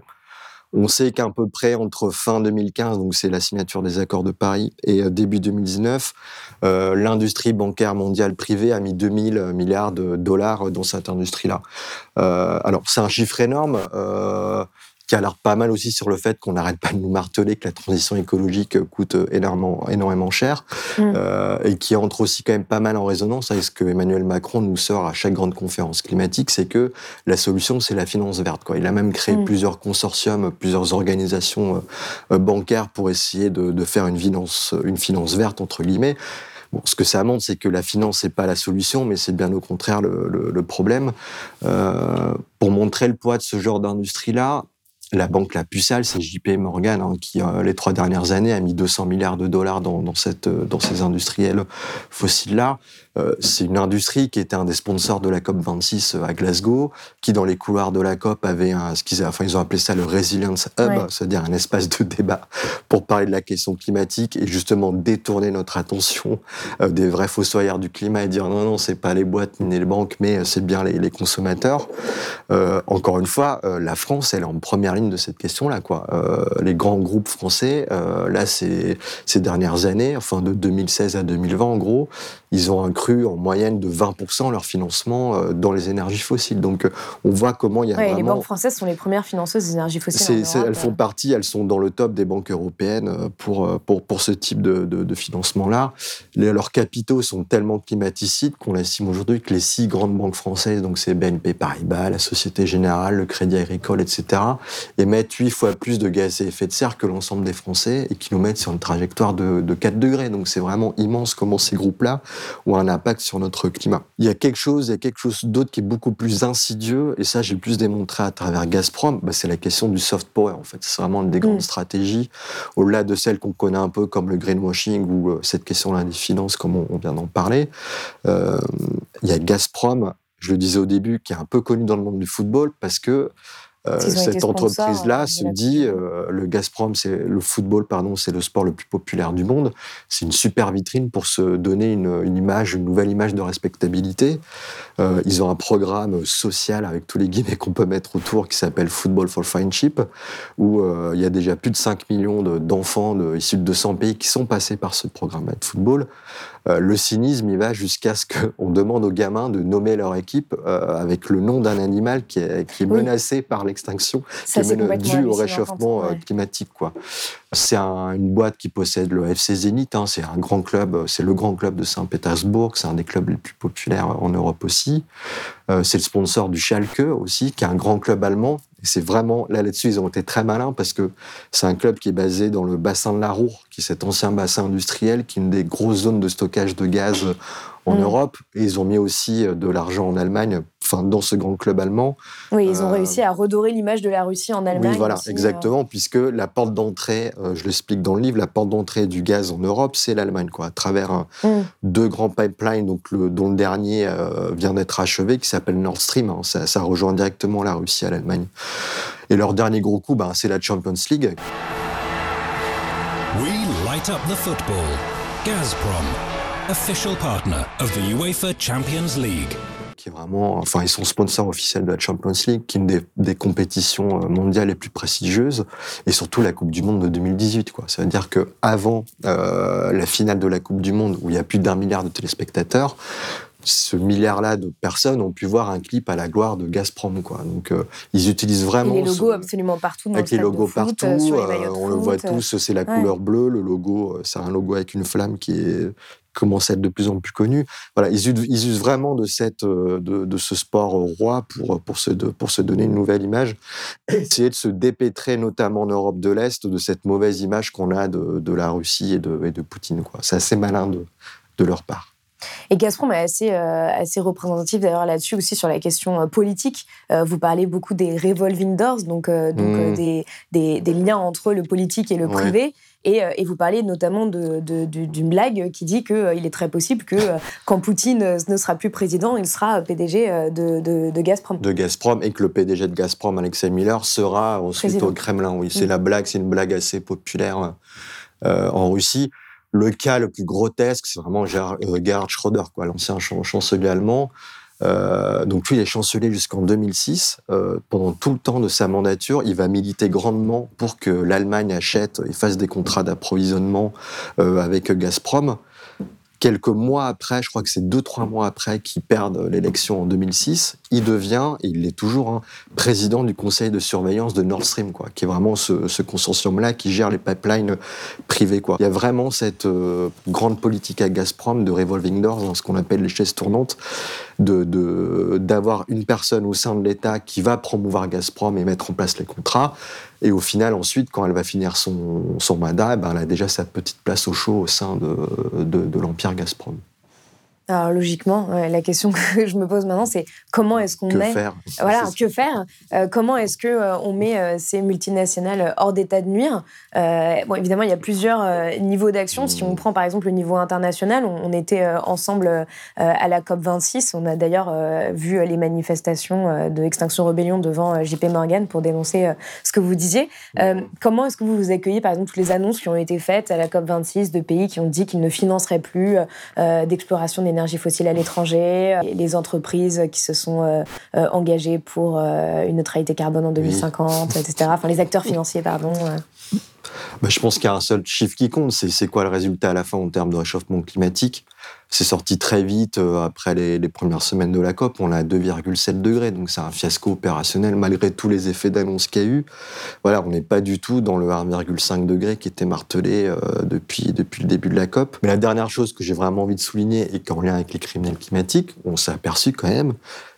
Speaker 2: On sait qu'à peu près entre fin 2015, donc c'est la signature des accords de Paris, et début 2019, l'industrie bancaire mondiale privée a mis 2000 milliards de dollars dans cette industrie-là. alors c'est un chiffre énorme qui a l'air pas mal aussi sur le fait qu'on n'arrête pas de nous marteler que la transition écologique coûte énormément, énormément cher, mm. euh, et qui entre aussi quand même pas mal en résonance avec ce que Emmanuel Macron nous sort à chaque grande conférence climatique, c'est que la solution, c'est la finance verte. Quoi. Il a même créé mm. plusieurs consortiums, plusieurs organisations euh, bancaires pour essayer de, de, faire une finance, une finance verte, entre guillemets. Bon, ce que ça montre, c'est que la finance n'est pas la solution, mais c'est bien au contraire le, le, le problème. Euh, pour montrer le poids de ce genre d'industrie-là, la banque la plus sale, c'est JP Morgan, hein, qui euh, les trois dernières années a mis 200 milliards de dollars dans, dans, cette, euh, dans ces industriels fossiles-là. Euh, c'est une industrie qui était un des sponsors de la COP 26 à Glasgow, qui dans les couloirs de la COP avait un, ce qu'ils, enfin ils ont appelé ça le Resilience Hub, c'est-à-dire un espace de débat pour parler de la question climatique et justement détourner notre attention des vrais fossoyeurs du climat et dire non non c'est pas les boîtes ni les banques mais c'est bien les, les consommateurs. encore une fois, la France elle est en première de cette question-là. Quoi. Euh, les grands groupes français, euh, là, ces, ces dernières années, enfin de 2016 à 2020 en gros, ils ont accru en moyenne de 20% leur financement euh, dans les énergies fossiles. Donc on voit comment il y a
Speaker 1: Ouais,
Speaker 2: vraiment...
Speaker 1: Les banques françaises sont les premières financeuses des énergies fossiles. en Europe.
Speaker 2: elles font partie, elles sont dans le top des banques européennes pour, pour, pour ce type de, de, de financement-là. Leurs capitaux sont tellement climaticides qu'on estime aujourd'hui que les six grandes banques françaises, donc c'est BNP Paribas, la Société Générale, le Crédit Agricole, etc., émettent huit fois plus de gaz à effet de serre que l'ensemble des Français et qui nous mettent sur une trajectoire de, de 4 degrés. Donc c'est vraiment immense comment ces groupes-là ont un impact sur notre climat. Il y a quelque chose, il y a quelque chose d'autre qui est beaucoup plus insidieux, et ça j'ai le plus démontré à travers Gazprom, bah, c'est la question du soft power en fait. C'est vraiment une des grandes
Speaker 1: Mm.
Speaker 2: stratégies, au-delà de celles qu'on connaît un peu comme le greenwashing ou euh, cette question-là des finances comme on, on vient d'en parler. Euh, Il y a Gazprom, je le disais au début, qui est un peu connu dans le monde du football parce que euh, cette entreprise-là se dit, euh, le Gazprom, c'est le football, pardon, c'est le sport le plus populaire du monde. C'est une super vitrine pour se donner une, une image, une nouvelle image de respectabilité. Euh, ils ont un programme social avec tous les guillemets qu'on peut mettre autour qui s'appelle Football for Friendship, où euh, il y a déjà plus de 5 millions de- d'enfants de, issus de 200 pays qui sont passés par ce programme de football. Euh, le cynisme, il va jusqu'à ce qu'on [LAUGHS] demande aux gamins de nommer leur équipe euh, avec le nom d'un animal qui est, qui est
Speaker 1: Oui.
Speaker 2: menacé par l'extinction, qui
Speaker 1: c'est
Speaker 2: est mena- dû au réchauffement euh,
Speaker 1: ouais.
Speaker 2: climatique. Quoi. C'est un- une boîte qui possède le FC Zénith, hein, c'est un grand club, c'est le grand club de Saint-Pétersbourg, c'est un des clubs les plus populaires en Europe aussi. C'est le sponsor du Schalke aussi, qui est un grand club allemand. C'est vraiment, là, là-dessus, ils ont été très malins parce que c'est un club qui est basé dans le bassin de la Roure, qui est cet ancien bassin industriel, qui est une des grosses zones de stockage de gaz en
Speaker 1: Mm.
Speaker 2: Europe. Et ils ont mis aussi euh, de l'argent en Allemagne, enfin, dans ce grand club allemand.
Speaker 1: Oui, ils ont
Speaker 2: Euh,
Speaker 1: réussi à redorer l'image de la Russie en Allemagne.
Speaker 2: Oui, voilà,
Speaker 1: aussi, euh.
Speaker 2: exactement, puisque la porte d'entrée, euh, je l'explique dans le livre, la porte d'entrée du gaz en Europe, c'est l'Allemagne, quoi, à travers un-
Speaker 1: Mm.
Speaker 2: deux grands pipelines, donc le, dont le dernier euh, vient d'être achevé, qui s'appelle Nord Stream. hein. ça, ça rejoint directement la Russie à l'Allemagne. Et leur dernier gros coup, ben, c'est la Champions League.
Speaker 6: We light up the football. Gazprom, official partner of the UEFA Champions League.
Speaker 2: qui est vraiment, enfin, ils sont sponsors officiels de la Champions League, qui est une des, des compétitions euh, mondiales les plus prestigieuses, et surtout la Coupe du Monde de 2018. Quoi. Ça veut dire que avant euh, la finale de la Coupe du Monde, où il y a plus d'un milliard de téléspectateurs, ce milliard-là de personnes ont pu voir un clip à la gloire de Gazprom. Quoi. Donc, euh, ils utilisent
Speaker 1: Et
Speaker 2: vraiment
Speaker 1: les logos
Speaker 2: ce-
Speaker 1: absolument partout dans
Speaker 2: avec
Speaker 1: le
Speaker 2: les
Speaker 1: de
Speaker 2: logos
Speaker 1: foot,
Speaker 2: partout,
Speaker 1: euh, sur les
Speaker 2: euh, on le voit tous, c'est la
Speaker 1: ouais.
Speaker 2: couleur bleue, le logo, c'est un logo avec une flamme qui est commence à être de plus en plus connu. Voilà, ils usent, ils usent vraiment de cette euh, de, de ce sport roi pour pour se de- pour se donner une nouvelle image, essayer de se dépêtrer notamment en Europe de l'Est de cette mauvaise image qu'on a de, de la Russie et de et de Poutine. C'est assez malin de de leur part.
Speaker 1: Et Gazprom est assez, euh, assez représentatif d'ailleurs là-dessus aussi sur la question euh, politique. Euh, vous parlez beaucoup des revolving doors, donc, euh, donc
Speaker 2: Mm.
Speaker 1: euh, des, des, des liens entre le politique et le
Speaker 2: Ouais.
Speaker 1: Et, euh, et vous parlez notamment de- de- de- d'une blague qui dit qu'il est très possible que euh, quand Poutine euh, ne sera plus président, il sera PDG euh, de, Gazprom.
Speaker 2: de Gazprom et que le PDG de Gazprom, Alexei Miller, sera ensuite
Speaker 1: Président.
Speaker 2: au Kremlin. Oui, c'est
Speaker 1: Mm.
Speaker 2: la blague, c'est une blague assez populaire euh, en Russie. Le cas le plus grotesque, c'est vraiment Gerhard, euh, quoi, l'ancien chan- chancelier allemand. Euh, donc lui, il est chancelier jusqu'en 2006. Euh, pendant tout le temps de sa mandature, il va militer grandement pour que l'Allemagne achète et fasse des contrats d'approvisionnement euh, avec Gazprom. Quelques mois après, je crois que c'est deux, trois mois après qu'ils perdent l'élection en 2006, il devient, et il l'est toujours, hein, président du conseil de surveillance de Nord Stream, quoi, qui est vraiment ce, consortium-là qui gère les pipelines privés. Quoi. Il y a vraiment cette euh, grande politique à Gazprom de revolving doors, hein, ce qu'on appelle les chaises tournantes, d'avoir une personne au sein de l'État qui va promouvoir Gazprom et mettre en place les contrats. Et au final, ensuite, quand elle va finir son, mandat, ben, elle a déjà sa petite place au chaud au sein de l'empire Gazprom.
Speaker 1: Alors logiquement, la question [LAUGHS] que je me pose maintenant, c'est comment est-ce qu'on met
Speaker 2: faire?
Speaker 1: Voilà, que faire? Euh, Comment est-ce que euh, on met euh, ces multinationales hors d'état de nuire? Bon, évidemment, il y a plusieurs niveaux d'action. Si on prend par exemple le niveau international, on, on était ensemble à la COP 26. On a d'ailleurs vu les manifestations de Extinction Rebellion devant JP Morgan pour dénoncer ce que vous disiez. Euh, comment est-ce que vous vous accueillez par exemple toutes les annonces qui ont été faites à la COP 26 de pays qui ont dit qu'ils ne financeraient plus d'exploration d'énergie l'énergie fossile à l'étranger, les entreprises qui se sont engagées pour une neutralité carbone en 2050, etc. Enfin, les acteurs financiers, pardon.
Speaker 2: Bah, je pense qu'il y a un seul chiffre qui compte, c'est quoi le résultat à la fin en termes de réchauffement climatique? C'est sorti très vite euh, après les, premières semaines de la COP. On a 2,7 degrés, donc c'est un fiasco opérationnel malgré tous les effets d'annonce qu'il y a eu. Voilà, on n'est pas du tout dans le 1,5 degré qui était martelé euh, depuis, depuis le début de la COP. Mais la dernière chose que j'ai vraiment envie de souligner et qu'en lien avec les criminels climatiques, on s'est aperçu quand même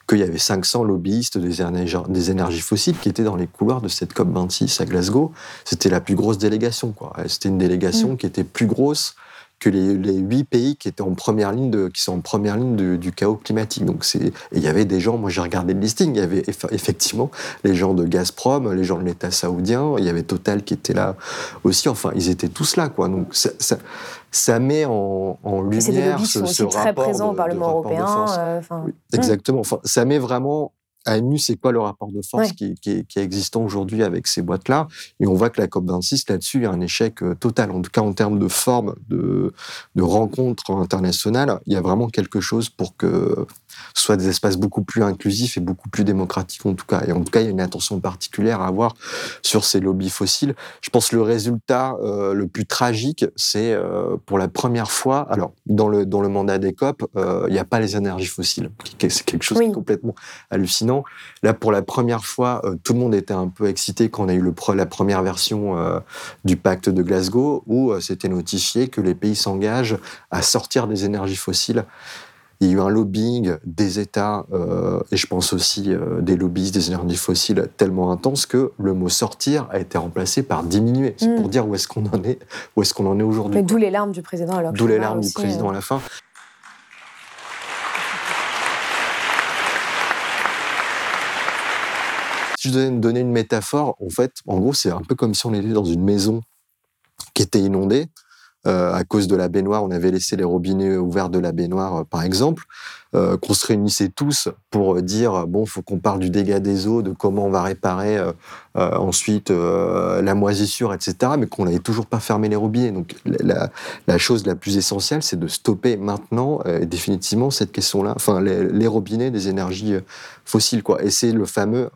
Speaker 2: qu'il y avait 500 lobbyistes des énergies, fossiles qui étaient dans les couloirs de cette COP26 à Glasgow. C'était la plus grosse délégation. C'était une délégation mm. qui était plus grosse que les, huit pays qui étaient en première ligne de, qui sont en première ligne du chaos climatique. Donc c'est, il y avait des gens, moi j'ai regardé le listing, il y avait effectivement les gens de Gazprom, les gens de l'État saoudien, il y avait Total qui était là aussi. Enfin, ils étaient tous là, quoi. Donc ça, ça, met en, en lumière
Speaker 1: ce, sont aussi très présents au Parlement européen. Euh,
Speaker 2: exactement. Enfin, ça met vraiment nu, c'est quoi le rapport de force qui, qui, est existant aujourd'hui avec ces boîtes-là? Et on voit que la COP26, là-dessus, il y a un échec euh, total. En tout cas, en termes de forme de, de rencontres internationales, il y a vraiment quelque chose pour que soit des espaces beaucoup plus inclusifs et beaucoup plus démocratiques en tout cas. Et en tout cas, il y a une attention particulière à avoir sur ces lobbies fossiles. Je pense que le résultat euh, le plus tragique, c'est euh, pour la première fois, alors dans le, dans le mandat des COP, euh, il n'y a pas les énergies fossiles. C'est quelque chose de complètement hallucinant. Là, pour la première fois, tout le monde était un peu excité quand on a eu le, la première version du pacte de Glasgow, où c'était notifié que les pays s'engagent à sortir des énergies fossiles. Il y a eu un lobbying des États, euh, et je pense aussi euh, des lobbyistes des énergies fossiles tellement intense que le mot sortir a été remplacé par diminuer. C'est pour mm. dire où est-ce qu'on en est, où est-ce qu'on en est aujourd'hui.
Speaker 1: D'où les larmes du président alors.
Speaker 2: D'où les larmes du président à la fin. Si je devais donner une métaphore, en fait, en gros, c'est un peu comme si on était dans une maison qui était inondée. Euh, à cause de la baignoire, on avait laissé les robinets ouverts de la baignoire, euh, par exemple, euh, qu'on se réunissait tous pour dire bon, faut qu'on parle du dégât des eaux, de comment on va réparer ensuite la moisissure, etc. Mais qu'on n'avait toujours pas fermé les robinets. Donc la, chose la plus essentielle, c'est de stopper maintenant définitivement cette question-là. Enfin, les, les, robinets des énergies fossiles, quoi. Et c'est le fameux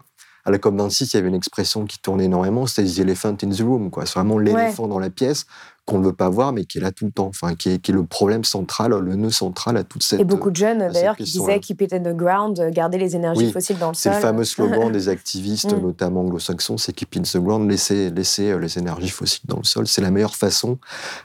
Speaker 2: à la COP26, il y avait une expression qui tournait énormément, c'était the elephant in the room, quoi. C'est vraiment l'éléphant dans la pièce qu'on ne veut pas voir, mais qui est là tout le temps, enfin, qui est, qui est, le problème central, le nœud central à toute cette.
Speaker 1: Et beaucoup de jeunes, d'ailleurs, qui disaient keep it in the ground, garder les énergies fossiles dans le
Speaker 2: sol. C'est le fameux slogan [LAUGHS] des activistes, mm. notamment anglo-saxons, c'est keep it in the ground, laisser, laisser euh, les énergies fossiles dans le sol. C'est la meilleure façon,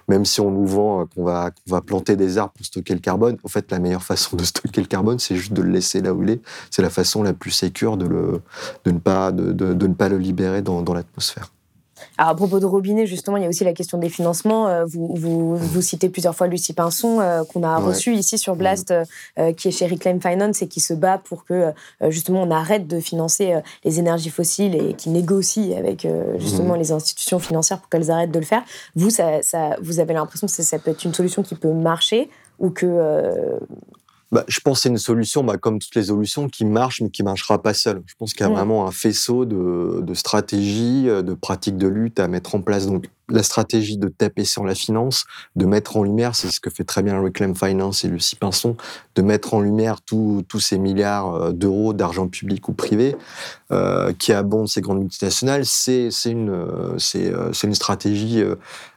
Speaker 2: même si on nous vend euh, qu'on va, planter des arbres pour stocker le carbone. En fait, la meilleure façon de stocker le carbone, c'est juste de le laisser là où il est. C'est la façon la plus sécure de, le, de, ne, pas, de, de, de ne pas le libérer dans, dans l'atmosphère.
Speaker 1: Alors, à propos de robinet, justement, il y a aussi la question des financements. Euh, vous, vous, citez plusieurs fois Lucie Pinson, euh, qu'on a reçu ici sur Blast, euh, qui est chez Reclaim Finance et qui se bat pour que, justement, on arrête de financer les énergies fossiles et qui négocie avec, justement, les institutions financières pour qu'elles arrêtent de le faire. Vous, ça, ça vous avez l'impression que ça peut être une solution qui peut marcher ou que
Speaker 2: bah, je pense que c'est une solution, bah, comme toutes les solutions, qui marche, mais qui ne marchera pas seule. Je pense qu'il y a vraiment un faisceau de, de stratégies, de pratiques de lutte à mettre en place. Donc, la stratégie de taper sur la finance, de mettre en lumière, c'est ce que fait très bien Reclaim Finance et Lucie Pinson, de mettre en lumière tous ces milliards euh, d'euros d'argent public ou privé euh, qui abondent ces grandes multinationales, c'est une, euh, une stratégie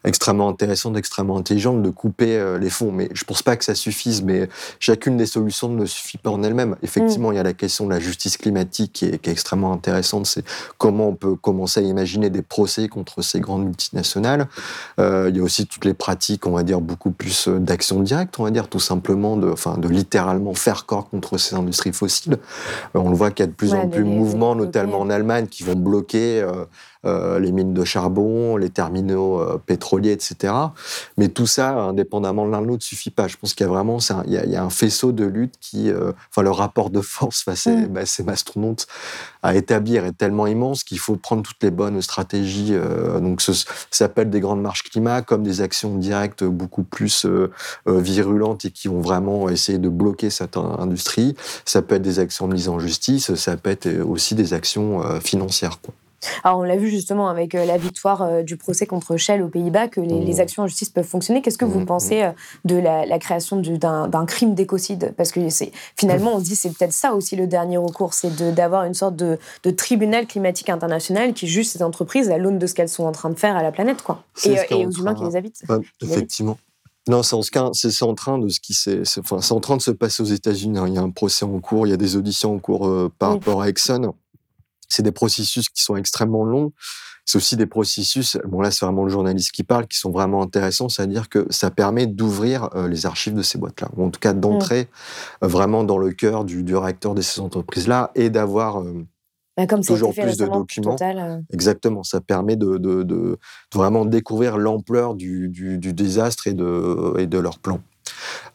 Speaker 2: extrêmement intéressante, extrêmement intelligente de couper les fonds. Mais je pense pas que ça suffise, mais chacune des solutions ne suffit pas en elle-même. Effectivement, il y a la question de la justice climatique qui est extrêmement intéressante, c'est comment on peut commencer à imaginer des procès contre ces grandes multinationales euh, il y a aussi toutes les pratiques, on va dire, beaucoup plus euh, d'action directe, on va dire, tout simplement, de, enfin, de littéralement faire corps contre ces industries fossiles. Euh, on le voit qu'il y a de plus en plus de mouvements, notamment en Allemagne, qui vont bloquer les mines de charbon, les terminaux euh, pétroliers, etc. Mais tout ça, indépendamment de l'un de l'autre, suffit pas. Je pense qu'il y a vraiment, il y, a un faisceau de lutte qui, euh, enfin, le rapport de force [LAUGHS] face à mm. bah, ces mastodontes à établir est tellement immense qu'il faut prendre toutes les bonnes stratégies. donc, ça s'appelle des grandes marches climat comme des actions directes beaucoup plus virulentes et qui vont vraiment essayer de bloquer cette industrie. Ça peut être des actions de mise en justice, ça peut être aussi des actions financières. Quoi.
Speaker 1: Alors, on l'a vu justement avec euh, la victoire euh, du procès contre Shell aux Pays-Bas, que les, les, mmh. actions en justice peuvent fonctionner. Qu'est-ce que vous mmh, pensez mmh. de la, la création d'un crime d'écocide? Parce que finalement, on se dit c'est peut-être ça aussi le dernier recours, c'est d'avoir une sorte de, de, tribunal climatique international qui juge ces entreprises à l'aune de ce qu'elles sont en train de faire à la planète, quoi. Et, et aux humains qui les habitent.
Speaker 2: effectivement. Non, c'est en, train de ce qui c'est, enfin, en train de se passer aux États-Unis. Hein. Il y a un procès en cours, il y a des auditions en cours euh, par rapport à Exxon. C'est des processus qui sont extrêmement longs. C'est aussi des processus, bon là c'est vraiment le journaliste qui parle, qui sont vraiment intéressants, c'est-à-dire que ça permet d'ouvrir euh, les archives de ces boîtes-là, ou en tout cas d'entrer mmh. vraiment dans le cœur du, du réacteur de ces entreprises-là et d'avoir euh,
Speaker 1: bah, comme
Speaker 2: toujours plus de documents.
Speaker 1: Euh.
Speaker 2: Exactement, ça permet de, de, de, vraiment découvrir l'ampleur du, du, du, désastre et de, et de leur plan.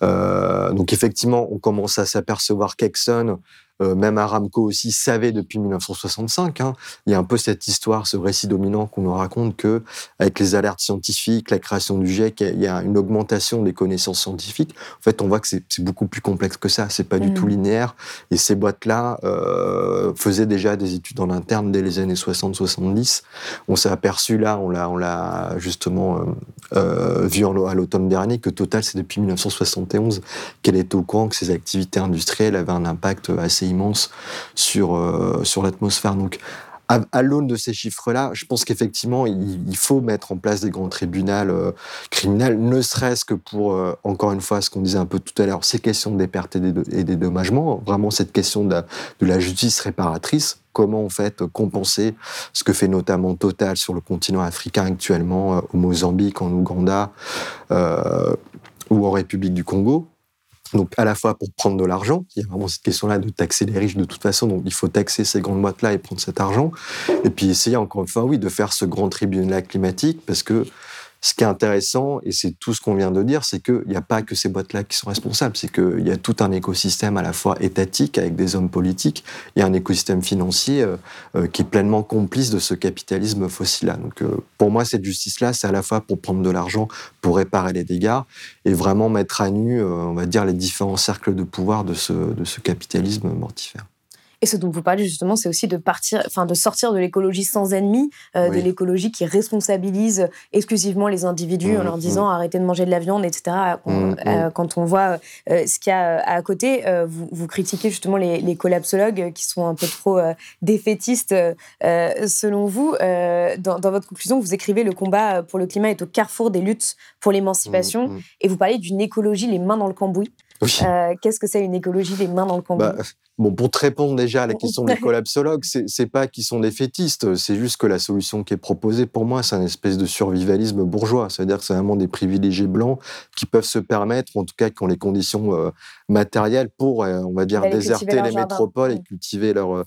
Speaker 2: Euh, donc effectivement, on commence à s'apercevoir qu'Exxon euh, même Aramco aussi savait depuis 1965. Hein. Il y a un peu cette histoire, ce récit dominant qu'on nous raconte que, avec les alertes scientifiques, la création du GIEC, il y a une augmentation des connaissances scientifiques. En fait, on voit que c'est beaucoup plus complexe que ça. C'est pas du tout mmh. linéaire. Et ces boîtes-là euh, faisaient déjà des études en interne dès les années 60-70. On s'est aperçu là, on l'a, on l'a justement euh, vu à l'automne dernier que Total, c'est depuis 1971 qu'elle était au courant que ses activités industrielles avaient un impact assez immense sur, euh, sur l'atmosphère. Donc, à, l'aune de ces chiffres-là, je pense qu'effectivement, il, faut mettre en place des grands tribunaux euh, criminels, ne serait-ce que pour, euh, encore une fois, ce qu'on disait un peu tout à l'heure, ces questions des pertes et des, dédommagements, vraiment cette question de la, justice réparatrice, comment en fait compenser ce que fait notamment Total sur le continent africain actuellement, au Mozambique, en Ouganda ou en République du Congo. Donc, à la fois pour prendre de l'argent, il y a vraiment cette question-là de taxer les riches de toute façon, donc il faut taxer ces grandes boîtes-là et prendre cet argent. Et puis essayer, encore une fois, oui, de faire ce grand tribunal climatique, parce que ce qui est intéressant, et c'est tout ce qu'on vient de dire, c'est qu'il n'y a pas que ces boîtes-là qui sont responsables, c'est qu'il y a tout un écosystème à la fois étatique avec des hommes politiques et un écosystème financier euh, euh, qui est pleinement complice de ce capitalisme fossile-là. Donc euh, pour moi, cette justice-là, c'est à la fois pour prendre de l'argent, pour réparer les dégâts et vraiment mettre à nu, on va dire, les différents cercles de pouvoir de ce, de ce capitalisme mortifère.
Speaker 1: Et ce dont vous parlez justement, c'est aussi de partir, enfin de sortir de l'écologie sans ennemis, euh, de l'écologie qui responsabilise exclusivement les individus en mmh, leur disant mmh. arrêtez de manger de la viande, etc. Mmh, euh, quand on voit euh, ce qu'il y a à côté, vous, vous, critiquez justement les, les, collapsologues qui sont un peu trop défaitistes selon vous. Dans, dans, votre conclusion, vous écrivez le combat pour le climat est au carrefour des luttes pour l'émancipation, et vous parlez d'une écologie les mains dans le cambouis. Qu'est-ce que c'est une écologie les mains dans le cambouis bah,
Speaker 2: Bon, pour te répondre déjà à la question des [LAUGHS] collapsologues, c'est pas qu'ils sont des fétistes, c'est juste que la solution qui est proposée, pour moi, c'est un espèce de survivalisme bourgeois. C'est-à-dire que c'est vraiment des privilégiés blancs qui peuvent se permettre, en tout cas qui ont les conditions euh, matérielles pour, euh, on va dire, déserter les métropoles et cultiver leur, euh,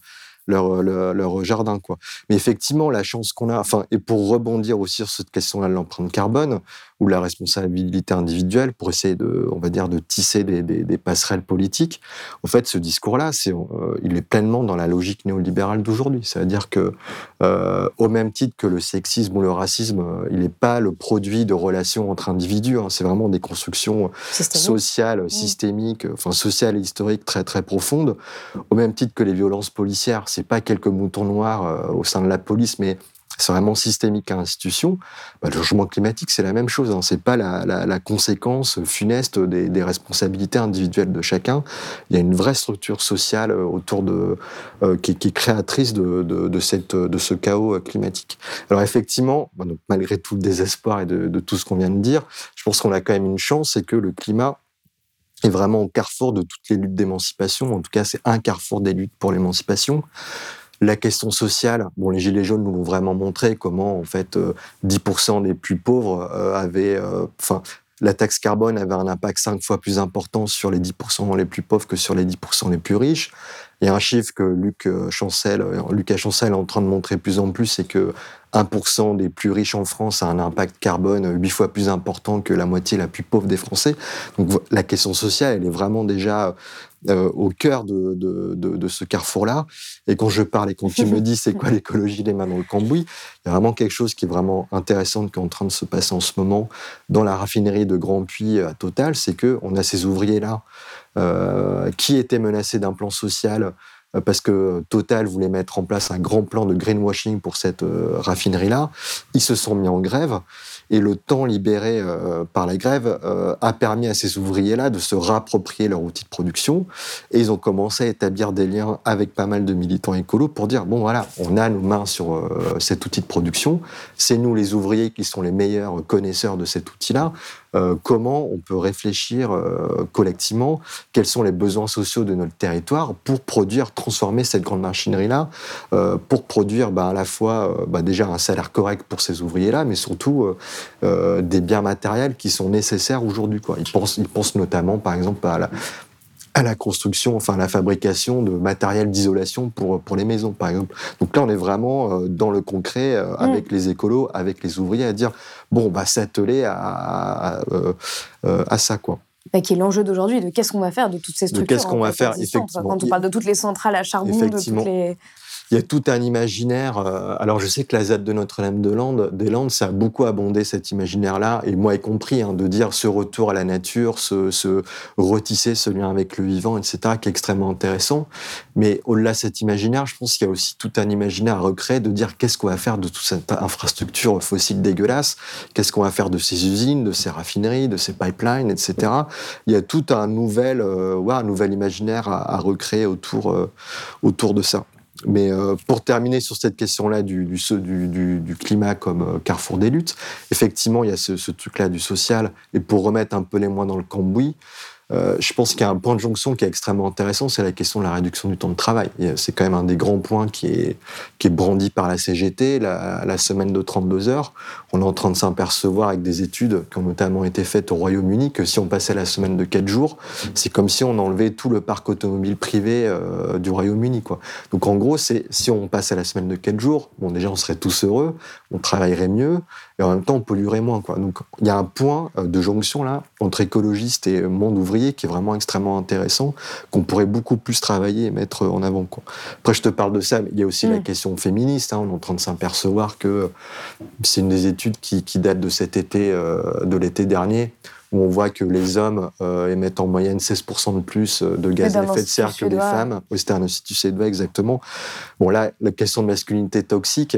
Speaker 2: leur, leur, jardin. Quoi. Mais effectivement, la chance qu'on a, enfin, et pour rebondir aussi sur cette question-là de l'empreinte carbone ou la responsabilité individuelle, pour essayer de, on va dire, de tisser des, des, passerelles politiques, en fait, ce discours-là, c'est, euh, il est pleinement dans la logique néolibérale d'aujourd'hui. C'est-à-dire que, euh, au même titre que le sexisme ou le racisme, euh, il n'est pas le produit de relations entre individus. Hein. c'est vraiment des constructions sociales, mmh. systémiques, enfin sociales et historiques très très profondes. Au même titre que les violences policières, c'est pas quelques moutons noirs euh, au sein de la police, mais c'est vraiment systémique à l'institution. Bah, le changement climatique, c'est la même chose. Hein. C'est pas la, conséquence funeste des, responsabilités individuelles de chacun. Il y a une vraie structure sociale euh, autour de euh, qui, est créatrice de, ce chaos climatique. Alors effectivement, bah, malgré tout le désespoir et de tout ce qu'on vient de dire, je pense qu'on a quand même une chance, c'est que le climat est vraiment au carrefour de toutes les luttes d'émancipation. En tout cas, c'est un carrefour des luttes pour l'émancipation. La question sociale, bon, les Gilets jaunes nous l'ont vraiment montré comment, en fait, 10% euh, des plus pauvres euh, avaient, euh, enfin, la taxe carbone avait un impact cinq fois plus important sur les 10% les plus pauvres que sur les 10% les plus riches. Il y a un chiffre que Luc Chancel, Lucas Chancel est en train de montrer plus en plus, c'est que 1% des plus riches en France a un impact carbone 8 fois plus important que la moitié la plus pauvre des Français. Donc la question sociale, elle est vraiment déjà euh, au cœur de, de, de, de ce carrefour-là. Et quand je parle et quand tu me [LAUGHS] dis c'est quoi l'écologie des mains dans le cambouis, il y a vraiment quelque chose qui est vraiment intéressant qui est en train de se passer en ce moment dans la raffinerie de Grand Puy à Total, c'est que on a ces ouvriers-là euh, qui étaient menacés d'un plan social euh, parce que Total voulait mettre en place un grand plan de greenwashing pour cette euh, raffinerie-là. Ils se sont mis en grève et le temps libéré euh, par la grève a permis à ces ouvriers-là de se réapproprier leur outil de production et ils ont commencé à établir des liens avec pas mal de militants écolos pour dire bon voilà, on a nos mains sur cet outil de production, c'est nous les ouvriers qui sont les meilleurs connaisseurs de cet outil-là. Euh, comment on peut réfléchir euh, collectivement, quels sont les besoins sociaux de notre territoire pour produire, transformer cette grande machinerie-là, euh, pour produire bah, à la fois bah, déjà un salaire correct pour ces ouvriers-là, mais surtout des biens matériels qui sont nécessaires aujourd'hui. Ils pensent, ils pensent notamment, par exemple, à la, à la construction, enfin à la fabrication de matériel d'isolation pour, pour les maisons, par exemple. Donc là, on est vraiment euh, dans le concret euh, mm. avec les écolos, avec les ouvriers, à dire bon, on va s'atteler à, à, euh, à, ça, quoi.
Speaker 1: Bah, qui est l'enjeu d'aujourd'hui, de qu'est-ce qu'on va faire de toutes ces structures.
Speaker 2: Qu'est-ce qu'on va faire, effectivement.
Speaker 1: Quand on parle de toutes les centrales à charbon, de toutes les
Speaker 2: il y a tout un imaginaire. Euh, alors, je sais que la ZAD de Notre-Dame-des-Landes, des Landes, ça a beaucoup abondé cet imaginaire-là, et moi y compris, hein, de dire ce retour à la nature, ce, retisser ce lien avec le vivant, etc., qui est extrêmement intéressant. Mais au-delà de cet imaginaire, je pense qu'il y a aussi tout un imaginaire à recréer de dire qu'est-ce qu'on va faire de toute cette infrastructure fossile dégueulasse, qu'est-ce qu'on va faire de ces usines, de ces raffineries, de ces pipelines, etc. Il y a tout un nouvel, euh, un nouvel imaginaire à, recréer autour, euh, autour de ça. Mais euh, pour terminer sur cette question-là du, climat comme euh, carrefour des luttes, effectivement, il y a ce, ce truc-là du social. Et pour remettre un peu les moins dans le cambouis, euh, je pense qu'il y a un point de jonction qui est extrêmement intéressant, c'est la question de la réduction du temps de travail. C'est quand même un des grands points qui est, brandi par la CGT, la, semaine de 32 heures. On est en train de s'apercevoir avec des études qui ont notamment été faites au Royaume-Uni que si on passait la semaine de 4 jours, c'est comme si on enlevait tout le parc automobile privé euh, du Royaume-Uni. Donc en gros, si on passait la semaine de 4 jours, déjà on serait tous heureux, on travaillerait mieux, et en même temps on polluerait moins. Donc il y a un point euh, de jonction là entre écologistes et monde ouvrier qui est vraiment extrêmement intéressant, qu'on pourrait beaucoup plus travailler et mettre en avant. Quoi. Après je te parle de ça, mais il y a aussi la mm. question féministe. Hein. on est en train de s'apercevoir que c'est une des études qui, qui date de cet été, euh, de l'été dernier, où on voit que les hommes euh, émettent en moyenne 16% de plus de gaz à effet de serre que les femmes. c'était un institut suédois, exactement. Bon, là, la question de masculinité toxique,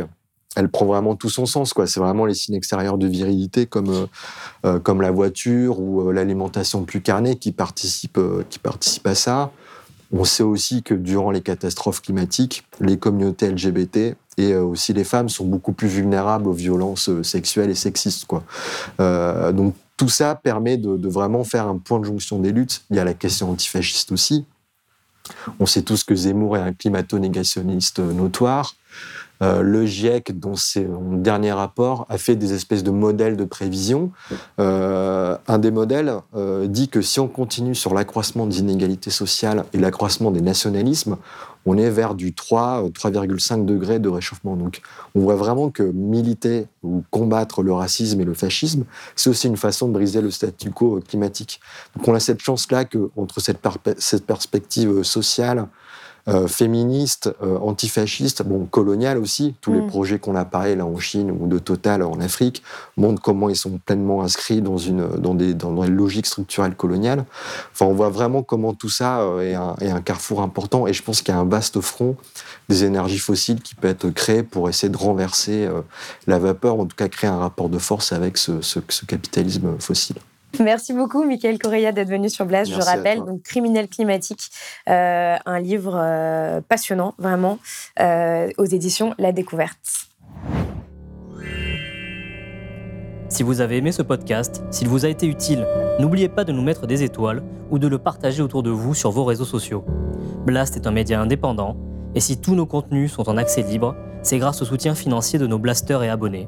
Speaker 2: elle prend vraiment tout son sens. C'est vraiment les signes extérieurs de virilité comme, euh, euh, comme la voiture ou euh, l'alimentation plus carnée qui participent, qui participent à ça. On sait aussi que durant les catastrophes climatiques, les communautés LGBT et aussi les femmes sont beaucoup plus vulnérables aux violences sexuelles et sexistes. Quoi. donc tout ça permet de, de, vraiment faire un point de jonction des luttes. Il y a la question antifasciste aussi. On sait tous que Zemmour est un climato-négationniste notoire. Euh, le GIEC, dans son dernier rapport, a fait des espèces de modèles de prévision. Euh, un des modèles euh, dit que si on continue sur l'accroissement des inégalités sociales et l'accroissement des nationalismes, on est vers du 3, 3,5 degrés de réchauffement. Donc, on voit vraiment que militer ou combattre le racisme et le fascisme, c'est aussi une façon de briser le statu quo climatique. Donc, on a cette chance-là que, entre cette, cette perspective sociale, euh, féministe, euh, antifasciste, bon, colonial aussi. Tous les mm. projets qu'on a parlé là en Chine ou de Total en Afrique montrent comment ils sont pleinement inscrits dans une, dans des, dans une logique structurelle coloniale. Enfin, on voit vraiment comment tout ça euh, est un, est un carrefour important et je pense qu'il y a un vaste front des énergies fossiles qui peut être créé pour essayer de renverser la vapeur, en tout cas créer un rapport de force avec ce, ce, ce capitalisme fossile. [LAUGHS]
Speaker 1: Merci beaucoup, Michael Correa, d'être venu sur Blast. Je rappelle, donc Criminel climatique, euh, un livre euh, passionnant, vraiment, euh, aux éditions La Découverte.
Speaker 7: Si vous avez aimé ce podcast, s'il vous a été utile, n'oubliez pas de nous mettre des étoiles ou de le partager autour de vous sur vos réseaux sociaux. Blast est un média indépendant, et si tous nos contenus sont en accès libre, c'est grâce au soutien financier de nos blasters et abonnés.